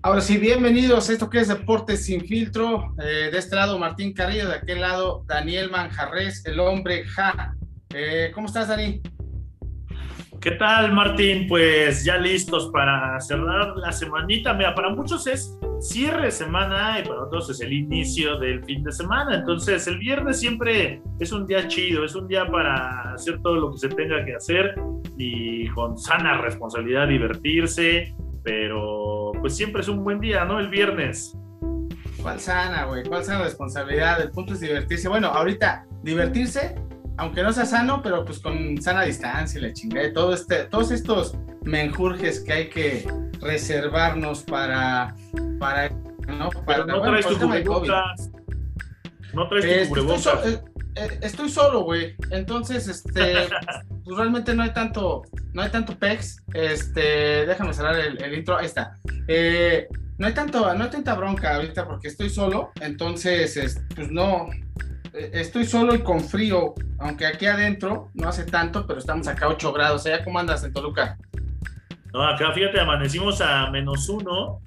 Ahora sí, bienvenidos esto que es Deportes sin filtro. Eh, de este lado Martín Carrillo, de aquel lado Daniel Manjarres, el hombre Ja. Eh, ¿Cómo estás, Dani? ¿Qué tal, Martín? Pues ya listos para cerrar la semanita. Mira, para muchos es cierre de semana y para otros es el inicio del fin de semana. Entonces, el viernes siempre es un día chido, es un día para hacer todo lo que se tenga que hacer y con sana responsabilidad divertirse, pero pues siempre es un buen día, ¿no? El viernes. ¿Cuál sana, güey? ¿Cuál sana responsabilidad? El punto es divertirse. Bueno, ahorita, divertirse, aunque no sea sano, pero pues con sana distancia, la chingada, todo este, todos estos menjurjes que hay que reservarnos para, para, ¿no? Para, no traes tu cubrebocas. No traes tu cubrebocas. Estoy, eh, eh, estoy solo, güey. Entonces, este, pues realmente no hay tanto, no hay tanto pex. Este, déjame cerrar el, intro. Ahí está. Eh, no hay tanto, no hay tanta bronca ahorita porque estoy solo. Entonces, pues no, eh, estoy solo y con frío. Aunque aquí adentro no hace tanto, pero estamos acá a 8 grados. ¿Allá cómo andas en Toluca? No, acá fíjate, amanecimos a menos uno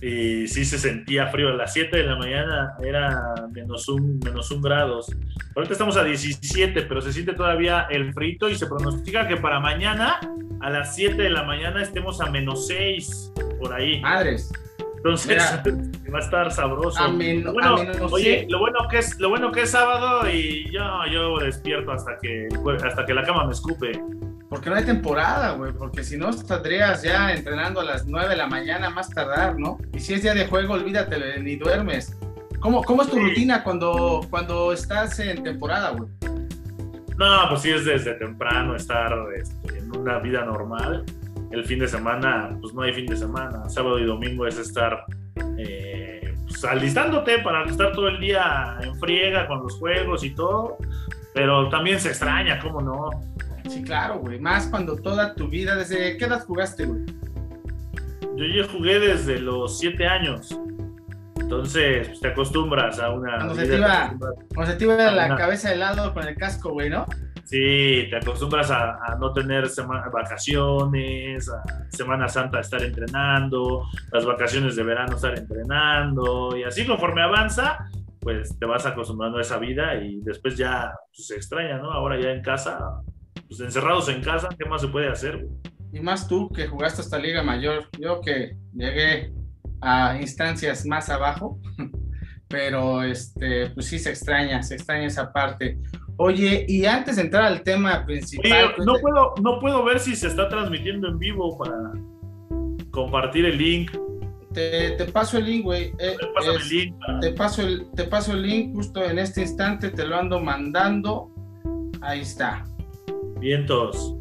y sí se sentía frío. A las 7 de la mañana era menos un, menos un grados. Ahorita estamos a 17, pero se siente todavía el frito y se pronostica que para mañana a las 7 de la mañana estemos a menos 6 por ahí. Madres. Entonces va a estar sabroso. bueno, oye, lo bueno que es, lo bueno que es sábado y yo, yo despierto hasta que hasta que la cama me escupe. Porque no hay temporada, güey, porque si no estarías ya entrenando a las 9 de la mañana más tardar, ¿no? Y si es día de juego, olvídate, ni duermes. ¿Cómo, cómo es tu rutina cuando, cuando estás en temporada, güey? No, pues sí es desde temprano estar este, en una vida normal. El fin de semana, pues no hay fin de semana. Sábado y domingo es estar eh, pues, alistándote para estar todo el día en friega con los juegos y todo. Pero también se extraña, ¿cómo no? Sí, claro, güey. Más cuando toda tu vida, ¿desde qué edad jugaste, güey? Yo ya jugué desde los siete años. Entonces, pues, te acostumbras a una. Cuando se te iba, cuando se te iba la cabeza de lado con el casco, güey, ¿no? Sí, te acostumbras a, no tener vacaciones, a Semana Santa estar entrenando, las vacaciones de verano estar entrenando, y así conforme avanza, pues te vas acostumbrando a esa vida y después ya pues, se extraña, ¿no? Ahora ya en casa pues encerrados en casa, ¿qué más se puede hacer? Y más tú que jugaste hasta Liga Mayor, yo que llegué a instancias más abajo, pero este, pues sí se extraña, se extraña esa parte. Oye, y antes de entrar al tema principal. Pues, no, puedo, no puedo ver si se está transmitiendo en vivo para compartir el link. Te, paso el link, güey. Eh, te, paso el, te paso el link justo en este instante, te lo ando mandando. Ahí está. Vientos.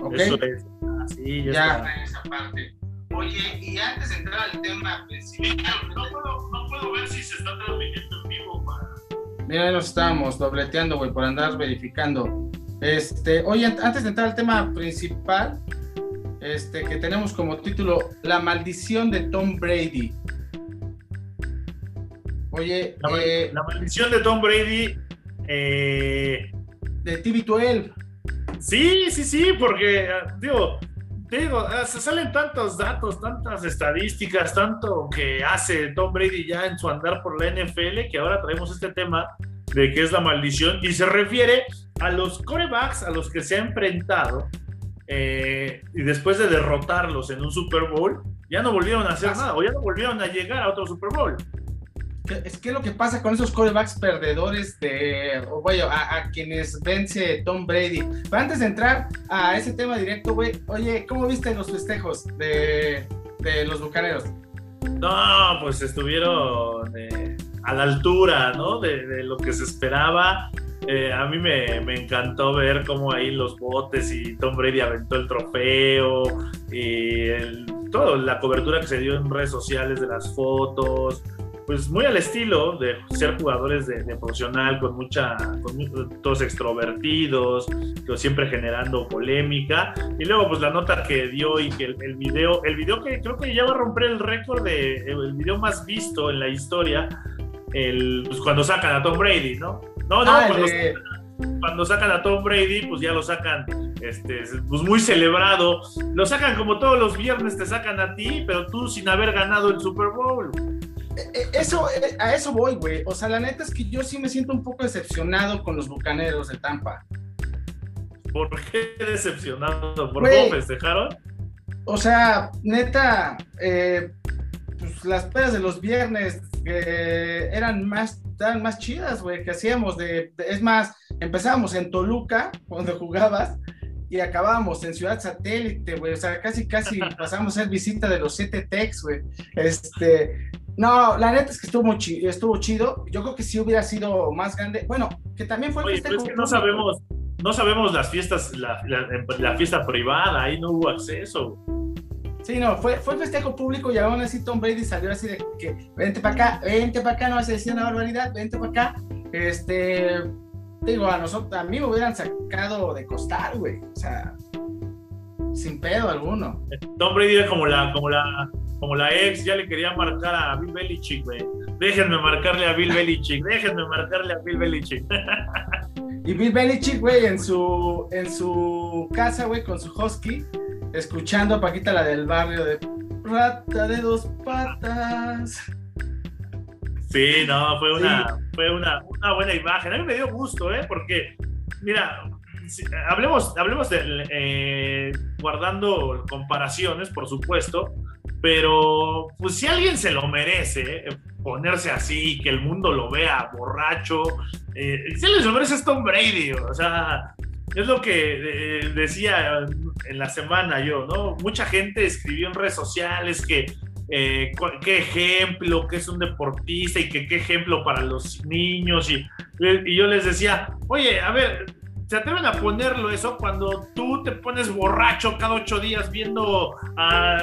Ok. Eso es. Así ya, ya está. en esa parte. Oye, y antes de entrar al tema principal, no puedo, no puedo ver si se está transmitiendo en vivo para. Mira, nos estábamos dobleteando, güey, por andar verificando. Este, oye, antes de entrar al tema principal, este, que tenemos como título La maldición de Tom Brady. Oye, la, eh, la maldición de Tom Brady eh, de TV12. Sí, sí, sí, porque, digo, digo, ah, se salen tantos datos, tantas estadísticas, tanto que hace Tom Brady ya en su andar por la NFL, que ahora traemos este tema de que es la maldición, y se refiere a los corebacks a los que se ha enfrentado, eh, y después de derrotarlos en un Super Bowl, ya no volvieron a hacer nada, o ya no volvieron a llegar a otro Super Bowl es que lo que pasa con esos corebacks perdedores de, güey, a, quienes vence Tom Brady. Pero antes de entrar a ese tema directo, güey, oye, ¿cómo viste los festejos de, los bucaneros? No, pues estuvieron eh, a la altura, ¿no? De, lo que se esperaba. Eh, a mí me, encantó ver cómo ahí los botes y Tom Brady aventó el trofeo y toda la cobertura que se dio en redes sociales de las fotos pues muy al estilo de ser jugadores de, profesional, con mucha, con todos extrovertidos, siempre generando polémica. Y luego pues la nota que dio y que el, video, el video que creo que ya va a romper el récord de el video más visto en la historia, el, pues cuando sacan a Tom Brady, ¿no? No, no, ah, cuando, sacan, a Tom Brady, pues ya lo sacan este, pues muy celebrado. Lo sacan como todos los viernes, te sacan a ti, pero tú sin haber ganado el Super Bowl. Eh, eh, eso, eh, a eso voy, güey. O sea, la neta es que yo sí me siento un poco decepcionado con los bucaneros de Tampa. ¿Por qué decepcionado? ¿Por cómo festejaron? O sea, neta, pues las pedas de los viernes eran más, eran más chidas, güey, que hacíamos de, es más, empezábamos en Toluca, cuando jugabas, y acabábamos en Ciudad Satélite, güey, o sea, casi, casi pasamos a ser visita de los siete Tex, güey, este, no, la neta es que estuvo, chido, estuvo chido. Yo creo que sí hubiera sido más grande. Bueno, que también fue el Oye, no sabemos, no sabemos las fiestas, la, la, fiesta privada, ahí no hubo acceso. Sí, no, fue, fue festejo público y aún así Tom Brady salió así de que vente para acá, vente para acá, no vas a decir una barbaridad, vente para acá. Este, digo, a nosotros, a mí me hubieran sacado de costar, güey. O sea, sin pedo alguno. Tom Brady era como la, como la, como la ex, ya le quería marcar a Bill Belichick, güey. Déjenme marcarle a Bill Belichick, déjenme marcarle a Bill Belichick. y Bill Belichick, güey, en su, en su casa, güey, con su husky, escuchando a Paquita la del barrio de rata de dos patas. Sí, no, fue una, fue una, una buena imagen. A mí me dio gusto, ¿eh? Porque, mira, hablemos, hablemos de, eh, guardando comparaciones, por supuesto, pero pues si alguien se lo merece, eh, ponerse así, que el mundo lo vea borracho, eh, si alguien se lo merece es Tom Brady, o sea, es lo que decía en la semana yo, ¿no? Mucha gente escribió en redes sociales que qué ejemplo, que es un deportista y que qué ejemplo para los niños. Y, y, yo les decía, oye, a ver, se atreven a ponerlo eso cuando tú te pones borracho cada ocho días viendo,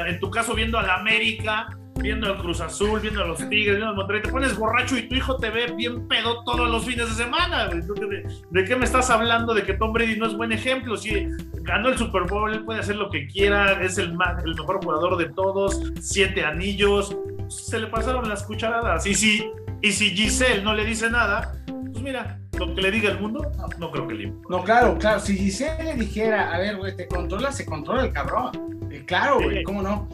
en tu caso, viendo a la América, viendo al Cruz Azul, viendo a los Tigres, viendo al Monterrey, te pones borracho y tu hijo te ve bien pedo todos los fines de semana. ¿De, qué me estás hablando? De que Tom Brady no es buen ejemplo. Si ganó el Super Bowl, él puede hacer lo que quiera, es el, el mejor jugador de todos, siete anillos. Se le pasaron las cucharadas. Y si, y si Giselle no le dice nada, pues mira, lo que le diga el mundo, no, creo que le No, claro, claro. Si Giselle le dijera, a ver, güey, te controla, se controla el cabrón. Eh, claro, güey, ¿cómo no?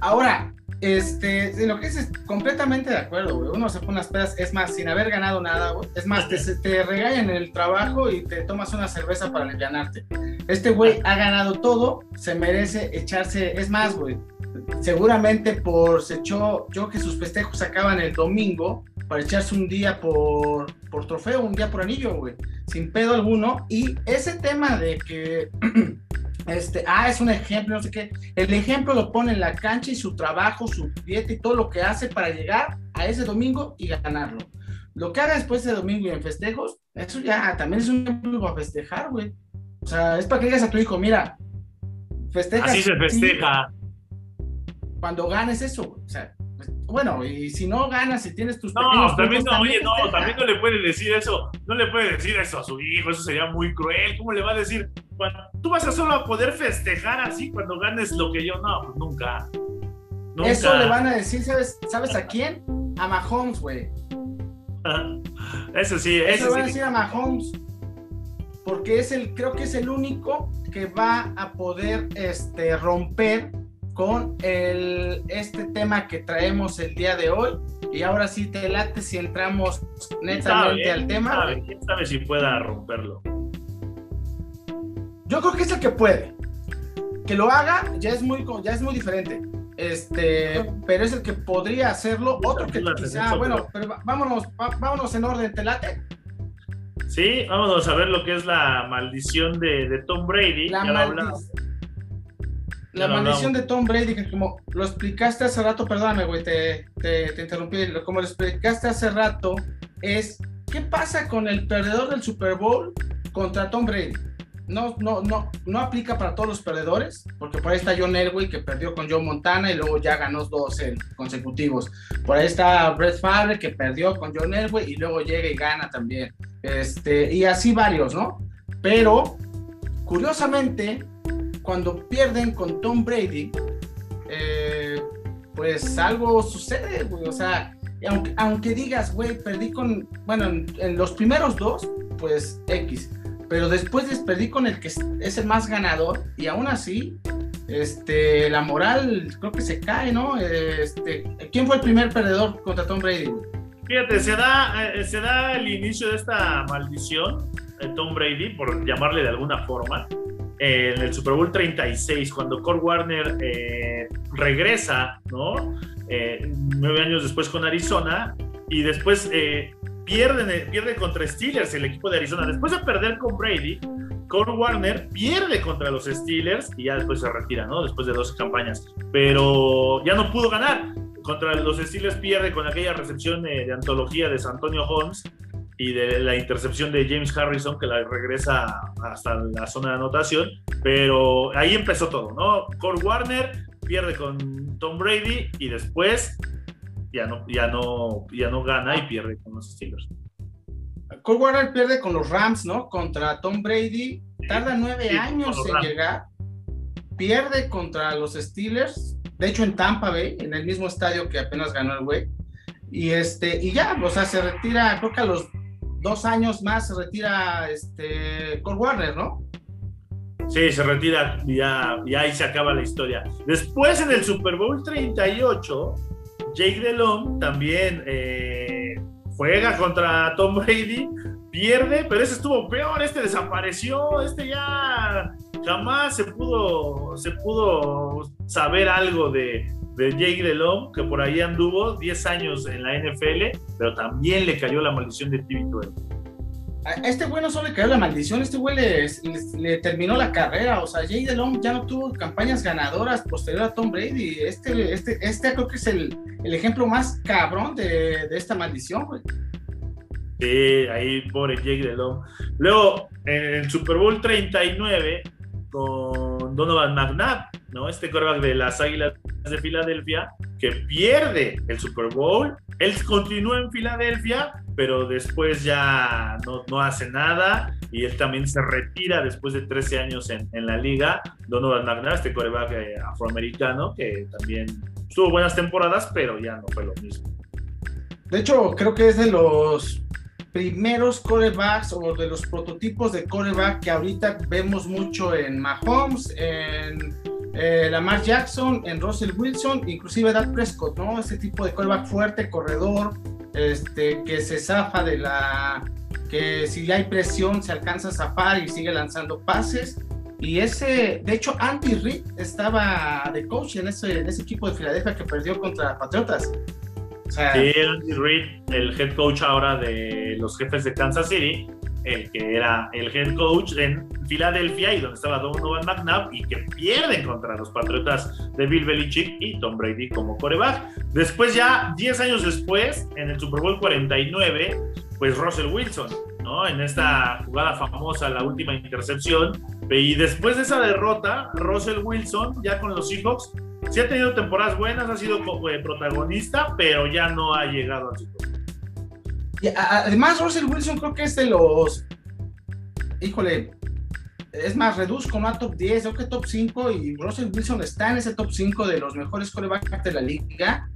Ahora, este, de lo que es, completamente de acuerdo, güey. Uno se pone las pedas, es más, sin haber ganado nada, güey. Es más, te, te regañan en el trabajo y te tomas una cerveza para alivianarte. Este güey ha ganado todo, se merece echarse, es más, güey. Seguramente por se echó, yo que sus festejos acaban el domingo, para echarse un día por, por trofeo, un día por anillo, güey, sin pedo alguno. Y ese tema de que, este, ah, es un ejemplo, no sé qué, el ejemplo lo pone en la cancha y su trabajo, su dieta y todo lo que hace para llegar a ese domingo y ganarlo. Lo que haga después de domingo y en festejos, eso ya también es un ejemplo para festejar, güey. O sea, es para que digas a tu hijo, mira, festeja. Así se festeja. Cuando ganes eso, o sea, bueno, y si no ganas y tienes tus No, también no, oye, no, también no le puede decir eso, no le puede decir eso a su hijo, eso sería muy cruel. ¿Cómo le va a decir? tú vas a solo a poder festejar así cuando ganes lo que yo, no, pues nunca. Eso le van a decir, ¿sabes, ¿sabes a quién? A Mahomes, güey. eso sí, eso, eso le van a decir a Mahomes. Porque es el, creo que es el único que va a poder este, romper con el, este tema que traemos el día de hoy. Y ahora sí te late si entramos netamente al tema. ¿Quién sabe si pueda romperlo? Yo creo que es el que puede. Que lo haga ya es muy, ya es muy diferente. Este, pero es el que podría hacerlo. Otro que quizá, bueno, pero vámonos, vámonos en orden, ¿te late? Sí, vámonos a ver lo que es la maldición de, Tom Brady. La maldición la maldición de Tom Brady, que como lo explicaste hace rato, perdóname, güey, te, te, interrumpí, como lo explicaste hace rato, es ¿qué pasa con el perdedor del Super Bowl contra Tom Brady? No, no, no, no aplica para todos los perdedores, porque por ahí está John Elway que perdió con Joe Montana y luego ya ganó dos consecutivos. Por ahí está Brett Favre que perdió con John Elway y luego llega y gana también. Este, y así varios, ¿no? Pero, curiosamente, cuando pierden con Tom Brady, eh, pues algo sucede, güey. O sea, aunque, digas, güey, perdí con, bueno, en, los primeros dos, pues X. pero después perdí con el que es el más ganador y aún así este, la moral creo que se cae, ¿no? Este, ¿Quién fue el primer perdedor contra Tom Brady? Fíjate, se da, eh, se da el inicio de esta maldición de Tom Brady, por llamarle de alguna forma, en el Super Bowl 36, cuando Kurt Warner eh, regresa, ¿no? Eh, nueve años después con Arizona, y después pierde, pierde contra Steelers, el equipo de Arizona. Después de perder con Brady, Kurt Warner pierde contra los Steelers y ya después se retira, ¿no? Después de dos campañas. Pero ya no pudo ganar. Contra los Steelers pierde con aquella recepción de, antología de San Antonio Holmes y de la intercepción de James Harrison que la regresa hasta la zona de anotación. Pero ahí empezó todo, ¿no? Kurt Warner pierde con Tom Brady y después ya no, ya no, ya no gana y pierde con los Steelers. Cole Warner pierde con los Rams, ¿no? Contra Tom Brady. Tarda nueve años en llegar. Pierde contra los Steelers. De hecho, en Tampa Bay, en el mismo estadio que apenas ganó el güey. Y este, y ya, o sea, se retira, creo que a los dos años más se retira este Cole Warner, ¿no? Sí, se retira ya, y ahí se acaba la historia. Después en el Super Bowl 38, Jake Delhomme también eh, juega contra Tom Brady, pierde, pero ese estuvo peor, este desapareció, este ya jamás se pudo, se pudo saber algo de, de Jake Delhomme, que por ahí anduvo 10 años en la NFL, pero también le cayó la maldición de TV A este güey no solo le cayó la maldición, este güey le, terminó la carrera. O sea, Jake Delhomme ya no tuvo campañas ganadoras posterior a Tom Brady. Este, este, este creo que es el, el ejemplo más cabrón de, de esta maldición, güey. Sí, ahí pobre Jake Delhomme. Luego, en el Super Bowl 39, con Donovan McNabb, ¿no? Este quarterback de las Águilas de Filadelfia, que pierde el Super Bowl. Él continúa en Filadelfia, pero después ya no, no, hace nada y él también se retira después de 13 años en, en la liga. Donovan McNabb, este quarterback eh, afroamericano, que también tuvo buenas temporadas, pero ya no fue lo mismo. De hecho, creo que es de los primeros corebacks o de los prototipos de coreback que ahorita vemos mucho en Mahomes, en eh, Lamar Jackson, en Russell Wilson, inclusive Dak Prescott, ¿no? Ese tipo de coreback fuerte, corredor, este, que se zafa de la... que si hay presión se alcanza a zafar y sigue lanzando pases. Y ese, de hecho, Andy Reid estaba de coach en ese, en ese equipo de Filadelfia que perdió contra Patriotas. Reid, el head coach ahora de los jefes de Kansas City, el que era el head coach en Filadelfia y donde estaba Donovan McNabb y que pierden contra los Patriotas de Bill Belichick y Tom Brady como coreback. Después ya 10 años después, en el Super Bowl 49, pues Russell Wilson, ¿no? En esta jugada famosa, la última intercepción. Y después de esa derrota, Russell Wilson, ya con los Seahawks, sí ha tenido temporadas buenas, ha sido eh, protagonista, pero ya no ha llegado al Super Bowl. además, Russell Wilson creo que es de los. Híjole, es más, reduzco no a top 10, creo que top 5 y Russell Wilson está en ese top 5 de los mejores corebacks de la liga.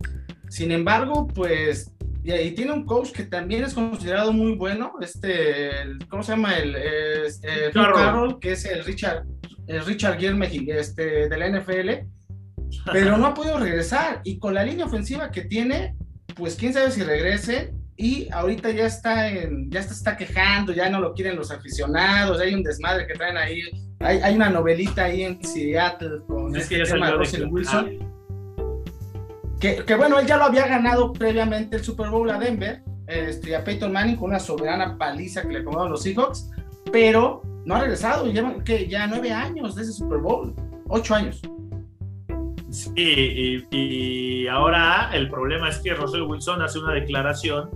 Sin embargo, pues y, tiene un coach que también es considerado muy bueno, este, ¿cómo se llama? El, eh, Carroll, que es el Richard, el Richard este, de la NFL, pero no ha podido regresar. Y con la línea ofensiva que tiene, pues quién sabe si regrese. Y ahorita ya está, en, ya está, quejando, ya no lo quieren los aficionados, hay un desmadre que traen ahí. Hay, hay una novelita ahí en Seattle con es este tema de Russell Wilson que, bueno, él ya lo había ganado previamente el Super Bowl a Denver, este, a Peyton Manning con una soberana paliza que le cobraron los Seahawks, pero no ha regresado, llevan que ya nueve años de ese Super Bowl, ocho años. Sí, y, ahora el problema es que Russell Wilson hace una declaración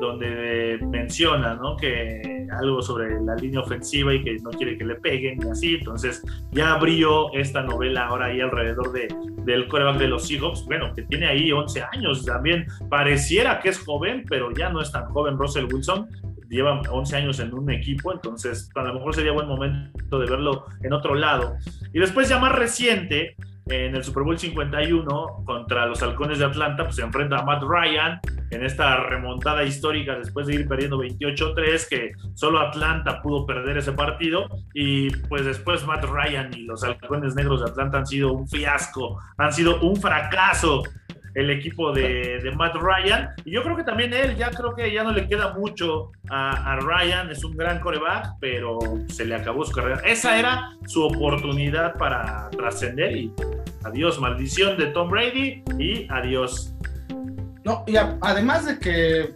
donde menciona ¿no? que algo sobre la línea ofensiva y que no quiere que le peguen y así. Entonces ya abrió esta novela ahora ahí alrededor de, del coreback de los Seahawks, bueno, que tiene ahí 11 años también. Pareciera que es joven, pero ya no es tan joven Russell Wilson. Lleva 11 años en un equipo, entonces a lo mejor sería buen momento de verlo en otro lado. Y después ya más reciente, en el Super Bowl 51 contra los Halcones de Atlanta, pues se enfrenta a Matt Ryan en esta remontada histórica después de ir perdiendo 28-3, que solo Atlanta pudo perder ese partido. Y pues después Matt Ryan y los Halcones Negros de Atlanta han sido un fiasco, han sido un fracaso el equipo de, Matt Ryan. Y yo creo que también él, ya creo que ya no le queda mucho a, Ryan, es un gran coreback, pero se le acabó su carrera. Esa era su oportunidad para trascender y adiós, maldición de Tom Brady y adiós. No, y además de que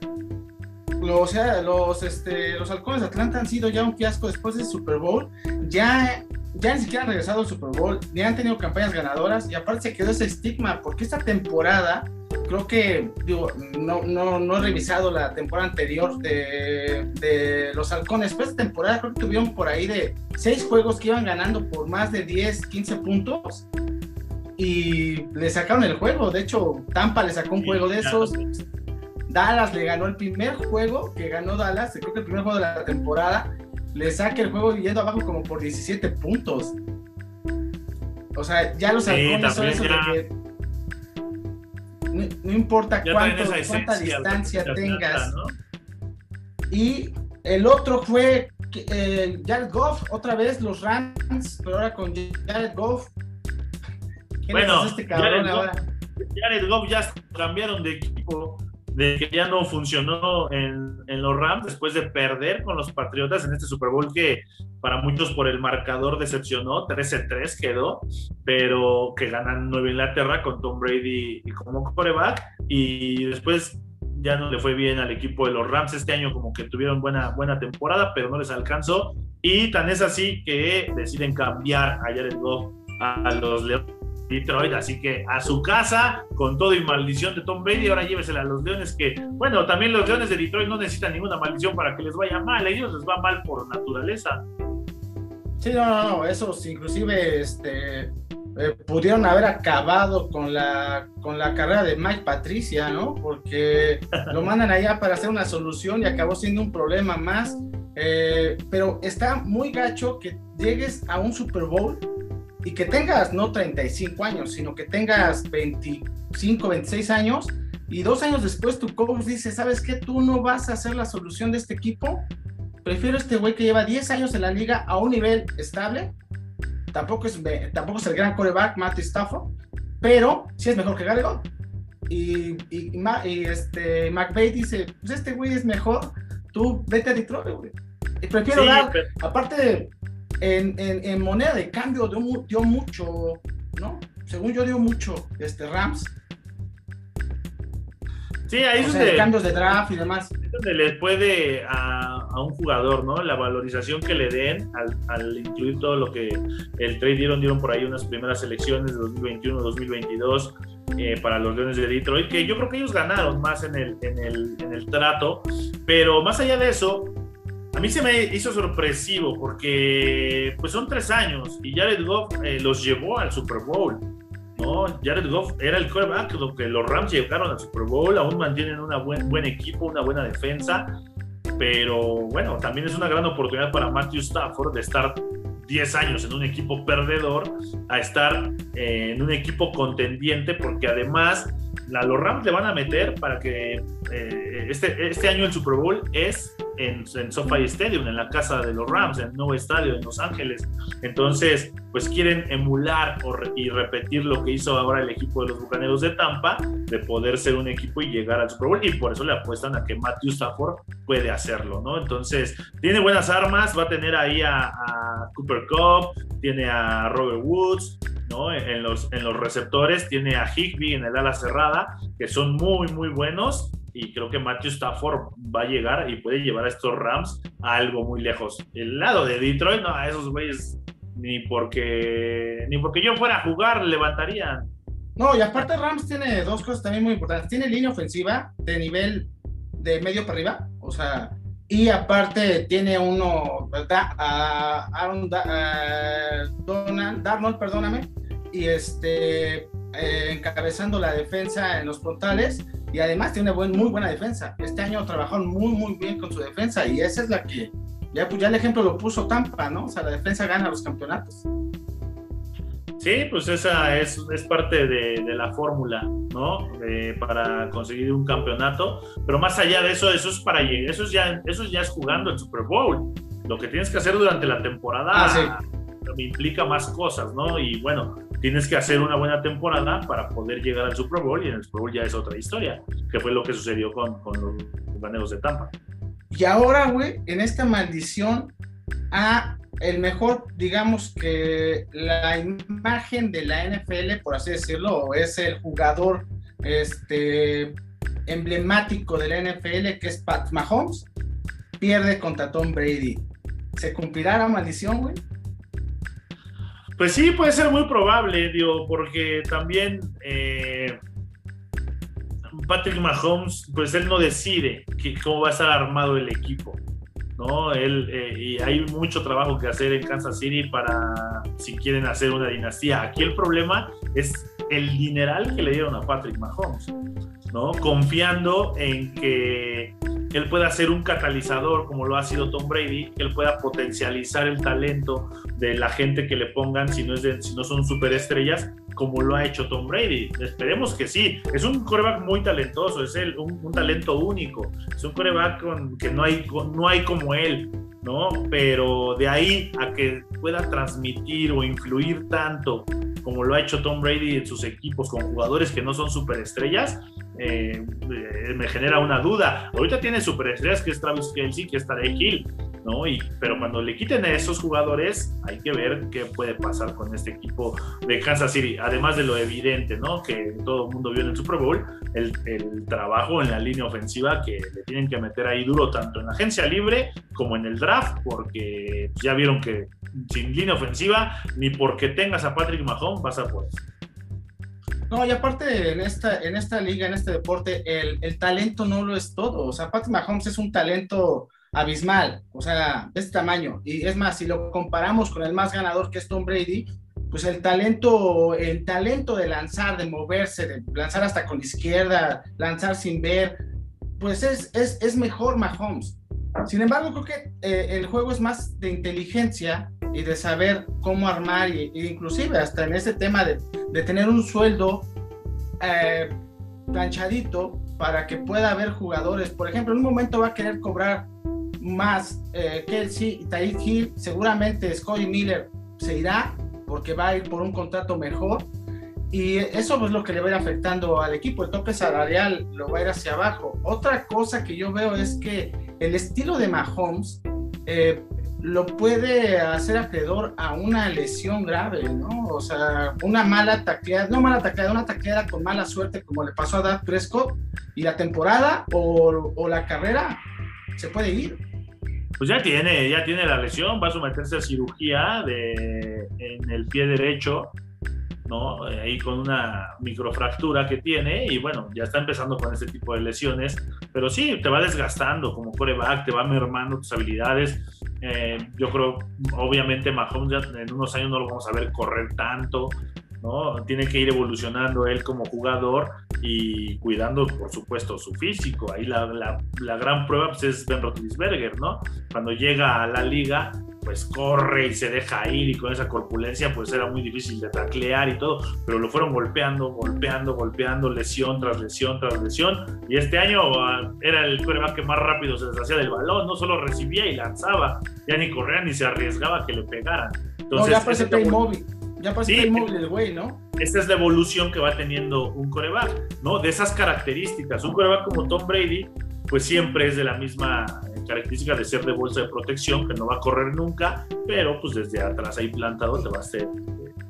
los, los, este, los halcones de Atlanta han sido ya un fiasco después del Super Bowl, ya ya ni siquiera han regresado al Super Bowl, ni han tenido campañas ganadoras y aparte se quedó ese estigma porque esta temporada, creo que, digo, no, no, no he revisado la temporada anterior de, de los halcones, pero esta temporada creo que tuvieron por ahí de seis juegos que iban ganando por más de 10, 15 puntos y le sacaron el juego, de hecho Tampa le sacó un juego de esos. Dallas le ganó el primer juego que ganó Dallas, creo que el primer juego de la temporada, le saque el juego yendo abajo como por 17 puntos. O sea, ya los halcones son eso de que no, importa cuánto, cuánta distancia tengas. Y el otro fue eh, Jared Goff, otra vez los Rams, pero ahora con Jared Goff. bueno, este cabrón Jared ahora? Goff, Jared Goff ya cambiaron de equipo de que ya no funcionó en, los Rams después de perder con los Patriotas en este Super Bowl que para muchos por el marcador decepcionó, 13-3 quedó, pero que ganan Nueva Inglaterra con Tom Brady y como coreback y después ya no le fue bien al equipo de los Rams este año, como que tuvieron buena, buena temporada, pero no les alcanzó. Y tan es así que deciden cambiar a Jared Goff a los Leones Detroit, así que a su casa, con todo y maldición de Tom Brady, ahora llévesela a los Leones, que, bueno, también los Leones de Detroit no necesitan ninguna maldición para que les vaya mal, a ellos les va mal por naturaleza. Sí, no, no, no, esos inclusive este, eh, pudieron haber acabado con la, con la carrera de Mike Patricia, ¿no? Porque lo mandan allá para hacer una solución y acabó siendo un problema más. Eh, pero está muy gacho que llegues a un Super Bowl y que tengas no 35 años, sino que tengas 25, 26 años y dos años después tu coach dice, ¿sabes qué? Tú no vas a ser la solución de este equipo. Prefiero este güey que lleva 10 años en la liga a un nivel estable. Tampoco es, tampoco es el gran coreback, Matthew Stafford, pero sí es mejor que Gary Y, y, este, McVeigh dice, pues este güey es mejor, tú vete a Detroit, güey. Y prefiero dar, aparte de en, moneda de cambio dio, mucho, ¿no? Según yo dio mucho este Rams. Sí, ahí donde, cambios de draft y demás. Es donde le puede a, un jugador, ¿no? La valorización que le den al, incluir todo lo que el trade dieron, dieron por ahí unas primeras elecciones de 2021, 2022 eh, para los Leones de Detroit, que yo creo que ellos ganaron más en el, en el, en el trato, pero más allá de eso, a mí se me hizo sorpresivo porque pues son tres años y Jared Goff eh, los llevó al Super Bowl. ¿no? Jared Goff era el lo que los Rams llegaron al Super Bowl, aún mantienen un buen, equipo, una buena defensa, pero bueno, también es una gran oportunidad para Matthew Stafford de estar 10 años en un equipo perdedor a estar en un equipo contendiente, porque además los Rams le van a meter para que eh, este, este año el Super Bowl es en, en SoFi Stadium, en la casa de los Rams, en el nuevo estadio en Los Ángeles. Entonces, pues quieren emular y repetir lo que hizo ahora el equipo de los Bucaneros de Tampa, de poder ser un equipo y llegar al Super Bowl, y por eso le apuestan a que Matthew Stafford puede hacerlo, ¿no? Entonces, tiene buenas armas, va a tener ahí a, a Cooper Cup, tiene a Robert Woods, ¿no? En los, en los receptores tiene a Higby en el ala cerrada, que son muy, muy buenos. Y creo que Matthew Stafford va a llegar y puede llevar a estos Rams a algo muy lejos. El lado de Detroit, no, a esos güeyes ni porque, ni porque yo fuera a jugar levantarían. No, y aparte Rams tiene dos cosas también muy importantes. Tiene línea ofensiva de nivel de medio para arriba, o sea, y aparte tiene uno, ¿verdad? A Aaron Donald, Darnold, perdóname, y este, eh, encabezando la defensa en los frontales. Y además tiene una muy buena defensa. Este año trabajó muy, muy bien con su defensa. Y esa es la que, ya, pues ya el ejemplo lo puso Tampa, ¿no? O sea, la defensa gana los campeonatos. Sí, pues esa es, es parte de, de la fórmula, ¿no? para conseguir un campeonato. Pero más allá de eso, eso es para llegar, eso es ya, eso ya es jugando el Super Bowl. Lo que tienes que hacer durante la temporada ah, implica más cosas, ¿no? Y bueno, tienes que hacer una buena temporada para poder llegar al Super Bowl y en el Super Bowl ya es otra historia, que fue lo que sucedió con, los bucaneros de Tampa. Y ahora, güey, en esta maldición a el mejor, digamos que la imagen de la NFL, por así decirlo, es el jugador este, emblemático de la NFL, que es Pat Mahomes, pierde contra Tom Brady. ¿Se cumplirá la maldición, güey? Pues sí, puede ser muy probable, digo, porque también eh, Patrick Mahomes, pues él no decide cómo va a estar armado el equipo. ¿no? Él, eh, y hay mucho trabajo que hacer en Kansas City para si quieren hacer una dinastía. Aquí el problema es el dineral que le dieron a Patrick Mahomes, ¿no? Confiando en que él pueda ser un catalizador como lo ha sido Tom Brady, que él pueda potencializar el talento de la gente que le pongan si no, es si no son superestrellas como lo ha hecho Tom Brady. Esperemos que sí. Es un coreback muy talentoso, es un, talento único. Es un coreback con, que no hay, no hay como él, ¿no? Pero de ahí a que pueda transmitir o influir tanto como lo ha hecho Tom Brady en sus equipos con jugadores que no son superestrellas, eh, me genera una duda. Ahorita tiene superestrellas que es Travis Kelsey, que es Tarek Hill, ¿no? Pero cuando le quiten a esos jugadores, hay que ver qué puede pasar con este equipo de Kansas City. Además de lo evidente, ¿no? Que todo el mundo vio en el Super Bowl, el, el trabajo en la línea ofensiva que le tienen que meter ahí duro, tanto en la agencia libre como en el draft, porque ya vieron que sin línea ofensiva, ni porque tengas a Patrick Mahomes, vas a poder. No, y aparte en esta, en esta liga, en este deporte, el, el, talento no lo es todo. O sea, Patrick Mahomes es un talento abismal, o sea, de este tamaño. Y es más, si lo comparamos con el más ganador que es Tom Brady, pues el talento, el talento de lanzar, de moverse, de lanzar hasta con la izquierda, lanzar sin ver, pues es, es, es mejor Mahomes. Sin embargo, creo que eh, el juego es más de inteligencia y de saber cómo armar, y, inclusive hasta en ese tema de, de tener un sueldo eh, planchadito para que pueda haber jugadores. Por ejemplo, en un momento va a querer cobrar más eh, Kelsey y Hill. Seguramente Scotty Miller se irá porque va a ir por un contrato mejor. Y eso es lo que le va a ir afectando al equipo. El tope salarial lo va a ir hacia abajo. Otra cosa que yo veo es que el estilo de Mahomes eh, lo puede hacer acreedor a una lesión grave, ¿no? O sea, una mala tacleada, no mala tacleada, una tacleada con mala suerte como le pasó a Dak Prescott y la temporada o, o la carrera se puede ir. Pues ya tiene, ya tiene la lesión, va a someterse a cirugía de, en el pie derecho ¿no? Ahí con una microfractura que tiene y bueno, ya está empezando con este tipo de lesiones, pero sí, te va desgastando como coreback, te va mermando tus habilidades. Eh, yo creo, obviamente, Mahomes en unos años no lo vamos a ver correr tanto, ¿no? Tiene que ir evolucionando él como jugador y cuidando, por supuesto, su físico. Ahí la, la, la gran prueba pues, es Ben Roethlisberger, ¿no? Cuando llega a la liga, pues corre y se deja ir y con esa corpulencia pues era muy difícil de taclear y todo, pero lo fueron golpeando, golpeando, golpeando, lesión tras lesión tras lesión y este año ah, era el quarterback que más rápido se deshacía del balón, no solo recibía y lanzaba, ya ni corría ni se arriesgaba que le pegaran. Entonces, no, ya parece inmóvil. Ya parece sí, inmóvil el güey, ¿no? Esta es la evolución que va teniendo un coreback, ¿no? De esas características. Un coreback como Tom Brady, pues siempre es de la misma característica de ser de bolsa de protección, que no va a correr nunca, pero pues desde atrás ahí plantado te va a, hacer,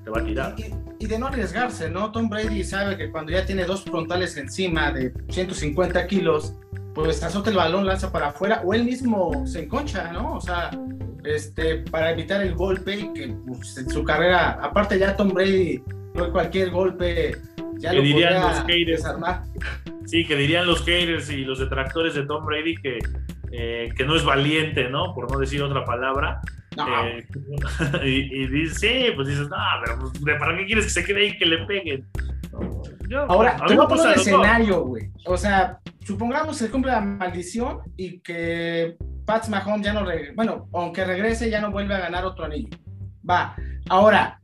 te va a tirar. Y, de no arriesgarse, ¿no? Tom Brady sabe que cuando ya tiene dos frontales encima de 150 kilos, pues azota el balón, lanza para afuera, o él mismo se enconcha, ¿no? O sea, este, para evitar el golpe y que pues, en su carrera, aparte ya Tom Brady, cualquier golpe ya lo dirían los haters, Sí, que dirían los haters y los detractores de Tom Brady que eh, que no es valiente, ¿no? Por no decir otra palabra. Eh, y, dice, sí, pues dices, no, pero pues, ¿para qué quieres que se quede ahí que le peguen? Ahora, te voy a poner el escenario, güey. O sea, supongamos que se cumple la maldición y que Pat Mahomes ya no regrese, bueno, aunque regrese ya no vuelve a ganar otro anillo. Va, ahora,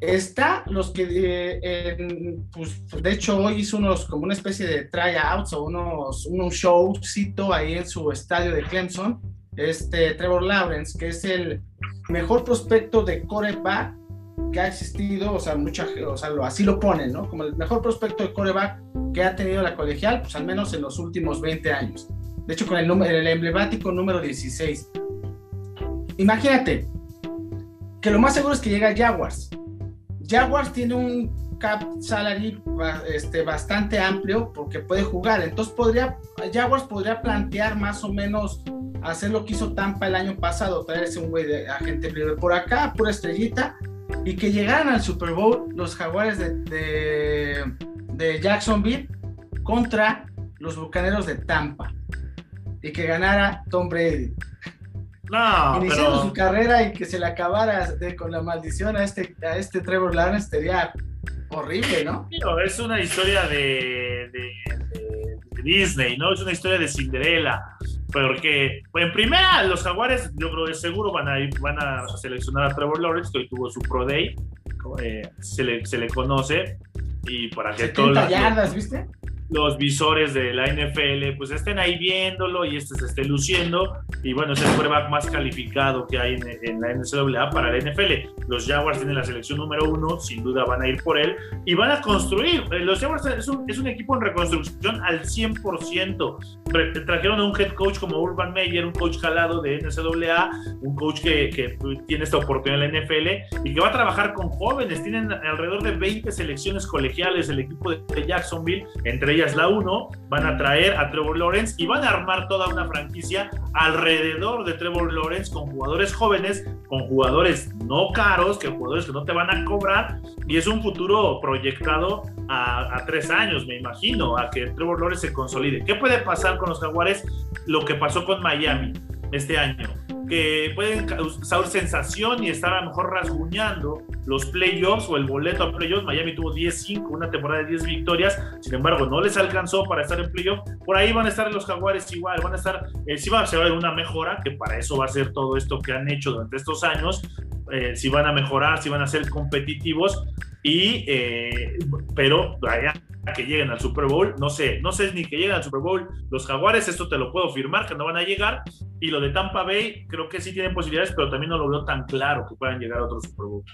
Está los que, eh, pues, de hecho, hoy hizo unos, como una especie de tryouts o unos, un showcito ahí en su estadio de Clemson, este Trevor Lawrence, que es el mejor prospecto de coreback que ha existido, o sea, mucha, o sea, así lo ponen, ¿no? Como el mejor prospecto de coreback que ha tenido la colegial, pues al menos en los últimos 20 años. De hecho, con el, el emblemático número 16. Imagínate que lo más seguro es que llega Jaguars. Jaguars tiene un cap salary este, bastante amplio porque puede jugar. Entonces podría, Jaguars podría plantear más o menos hacer lo que hizo Tampa el año pasado, traerse un güey de agente libre por acá, pura estrellita, y que llegaran al Super Bowl los Jaguares de, de, Jacksonville contra los Bucaneros de Tampa y que ganara Tom Brady. No, Iniciando su carrera y que se le acabara con la maldición a este, a este Trevor Lawrence sería horrible, ¿no? Es una historia de, de, Disney, ¿no? Es una historia de Cinderella. Porque en primera, los Jaguares, yo creo que seguro van a, ir, van a seleccionar a Trevor Lawrence, que hoy tuvo su Pro Day, eh, se, le, se, le, conoce, y para que todos. yardas, ¿viste? Los visores de la NFL pues estén ahí viéndolo y este se esté luciendo. Y bueno es el quarterback más calificado que hay en, la NCAA para la NFL los Jaguars tienen la selección número uno sin duda van a ir por él y van a construir. Eh, los Jaguars es un, es un equipo en reconstrucción al 100% trajeron a un head coach como Urban Meyer un coach jalado de NCAA un coach que, que tiene esta oportunidad en la NFL y que va a trabajar con jóvenes. Tienen alrededor de 20 selecciones colegiales el equipo de Jacksonville entre es la 1, van a traer a Trevor Lawrence y van a armar toda una franquicia alrededor de Trevor Lawrence con jugadores jóvenes, con jugadores no caros, que jugadores que no te van a cobrar, y es un futuro proyectado a, a tres años, me imagino, a que Trevor Lawrence se consolide. ¿Qué puede pasar con los Jaguares? Lo que pasó con Miami este año que pueden causar sensación y estar a lo mejor rasguñando los playoffs o el boleto a playoffs. Miami tuvo 10-5, una temporada de 10 victorias, sin embargo, no les alcanzó para estar en playoff. Por ahí van a estar los Jaguares igual, van a estar, eh, sí va a ser una mejora, que para eso va a ser todo esto que han hecho durante estos años. Eh, si van a mejorar, si van a ser competitivos, y, eh, pero vaya que lleguen al Super Bowl, no sé, no sé ni que lleguen al Super Bowl los Jaguares, esto te lo puedo firmar, que no van a llegar, y lo de Tampa Bay creo que sí tienen posibilidades, pero también no lo veo tan claro que puedan llegar a otro Super Bowl.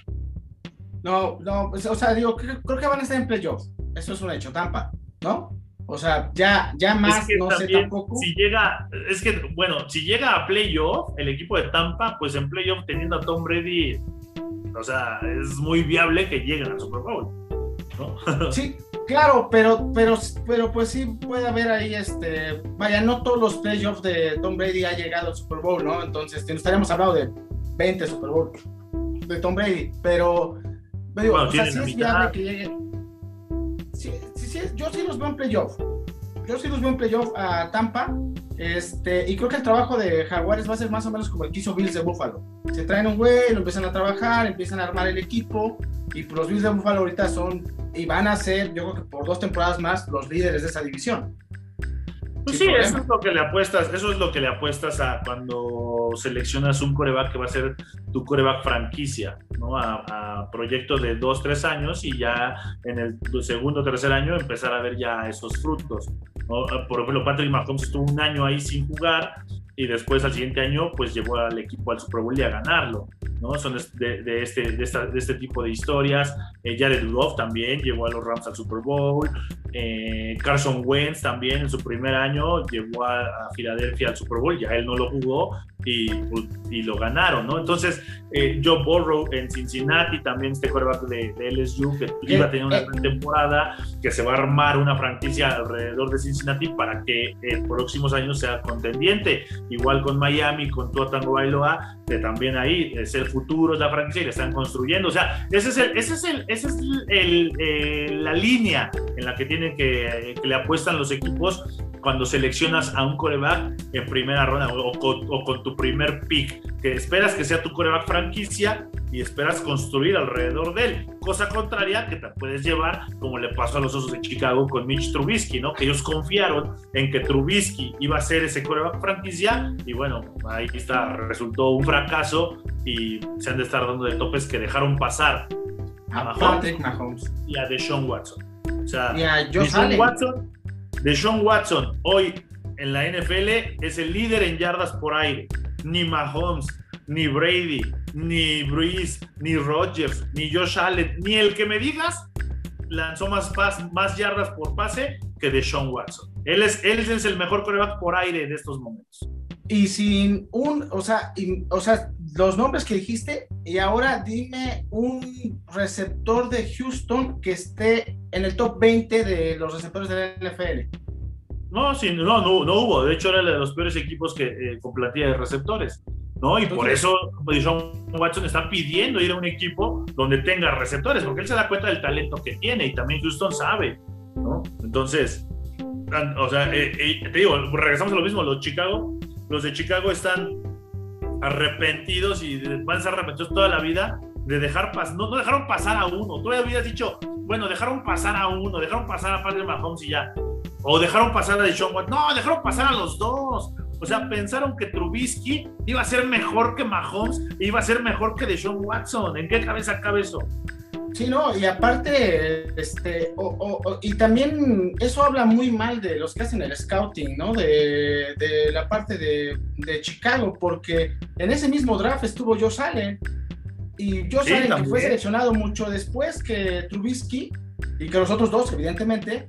No, no, pues, o sea, digo, creo, que van a estar en playoffs, eso es un hecho, Tampa, ¿no? O sea, ya, ya más, no sé tampoco. Si llega, es que, bueno, si llega a playoff, el equipo de Tampa, pues en playoff teniendo a Tom Brady, o sea, es muy viable que lleguen al Super Bowl, ¿no? Sí, Claro, pero, pero, pero pues sí puede haber ahí, este, vaya, no todos los playoffs de Tom Brady ha llegado al Super Bowl, ¿no? Entonces estaríamos hablando de 20 Super Bowl de Tom Brady, pero, digo, o sea, sí es viable que llegue. Sí, sí, sí, yo sí los veo en playoff. Yo sí los veo en playoff a Tampa. Este, y creo que el trabajo de Jaguares va a ser más o menos como el que hizo Bills de Buffalo. Se traen un güey, lo empiezan a trabajar, empiezan a armar el equipo. Y pues los Bills de Buffalo ahorita son y van a ser, yo creo que por dos temporadas más, los líderes de esa división. Pues sí, eso es lo que le apuestas, eso es lo que le apuestas a cuando seleccionas un coreback que va a ser tu coreback franquicia, ¿no? A, a proyecto de dos, tres años y ya en el segundo o tercer año empezar a ver ya esos frutos. Por ejemplo, Patrick Mahomes estuvo un año ahí sin jugar y después al siguiente año pues llevó al equipo al Super Bowl y a ganarlo, ¿no? Son de, de este, de, esta, de, este tipo de historias. Eh, Jared Goff también llevó a los Rams al Super Bowl. Eh, Carson Wentz también en su primer año llevó a, a, Filadelfia al Super Bowl, ya él no lo jugó y, y lo ganaron, ¿no? Entonces, eh, Joe Burrow en Cincinnati, también este quarterback de, de LSU, que iba a tener una gran temporada, que se va a armar una franquicia alrededor de Cincinnati para que en próximos años sea contendiente. Igual con Miami, con Tua Bailoa, que también ahí es el futuro de la franquicia y la están construyendo. O sea, ese es el, ese es el, ese es el, eh, la línea en la que tienen que, que le apuestan los equipos cuando seleccionas a un coreback en primera ronda o, con, tu primer pick, que esperas que sea tu coreback franquicia y esperas construir alrededor de él. Cosa contraria que te puedes llevar, como le pasó a los Osos de Chicago con Mitch Trubisky, ¿no? Que ellos confiaron en que Trubisky iba a ser ese coreback franquicia y bueno, ahí está, resultó un fracaso y se han de estar dando de topes que dejaron pasar a, Patrick Mahomes y a Deshaun Watson. O sea, y a Deshaun Watson, Deshaun Watson hoy en la NFL es el líder en yardas por aire. Ni Mahomes, ni Brady, ni Breeze, ni Rodgers, ni Josh Allen, ni el que me digas lanzó más, más yardas por pase que Deshaun Watson. Él es, él es el mejor coreback por aire de estos momentos. Y sin un, o sea, o sea, los nombres que dijiste, y ahora dime un receptor de Houston que esté en el top 20 de los receptores de la NFL. No, sí, no, no, no hubo. De hecho, era de los peores equipos que, eh, con plantilla de receptores. ¿no? Y por eso John Watson está pidiendo ir a un equipo donde tenga receptores, porque él se da cuenta del talento que tiene y también Houston sabe, ¿no? Entonces, o sea, eh, eh, te digo, regresamos a lo mismo, los Chicago, los de Chicago están arrepentidos y van a ser arrepentidos toda la vida de dejar pasar, no, no, dejaron pasar a uno, tú habías dicho, bueno, dejaron pasar a uno, dejaron pasar a Patrick Mahomes y ya, o dejaron pasar a Deshaun Watson, no, dejaron pasar a los dos, o sea, pensaron que Trubisky iba a ser mejor que Mahomes, iba a ser mejor que Deshaun Watson. ¿En qué cabeza cabe eso? Sí, no, y aparte, este, y también eso habla muy mal de los que hacen el scouting, ¿no? De, la parte de, Chicago, porque en ese mismo draft estuvo Joe Allen, y Joe Allen que fue seleccionado mucho después que Trubisky, y que los otros dos, evidentemente,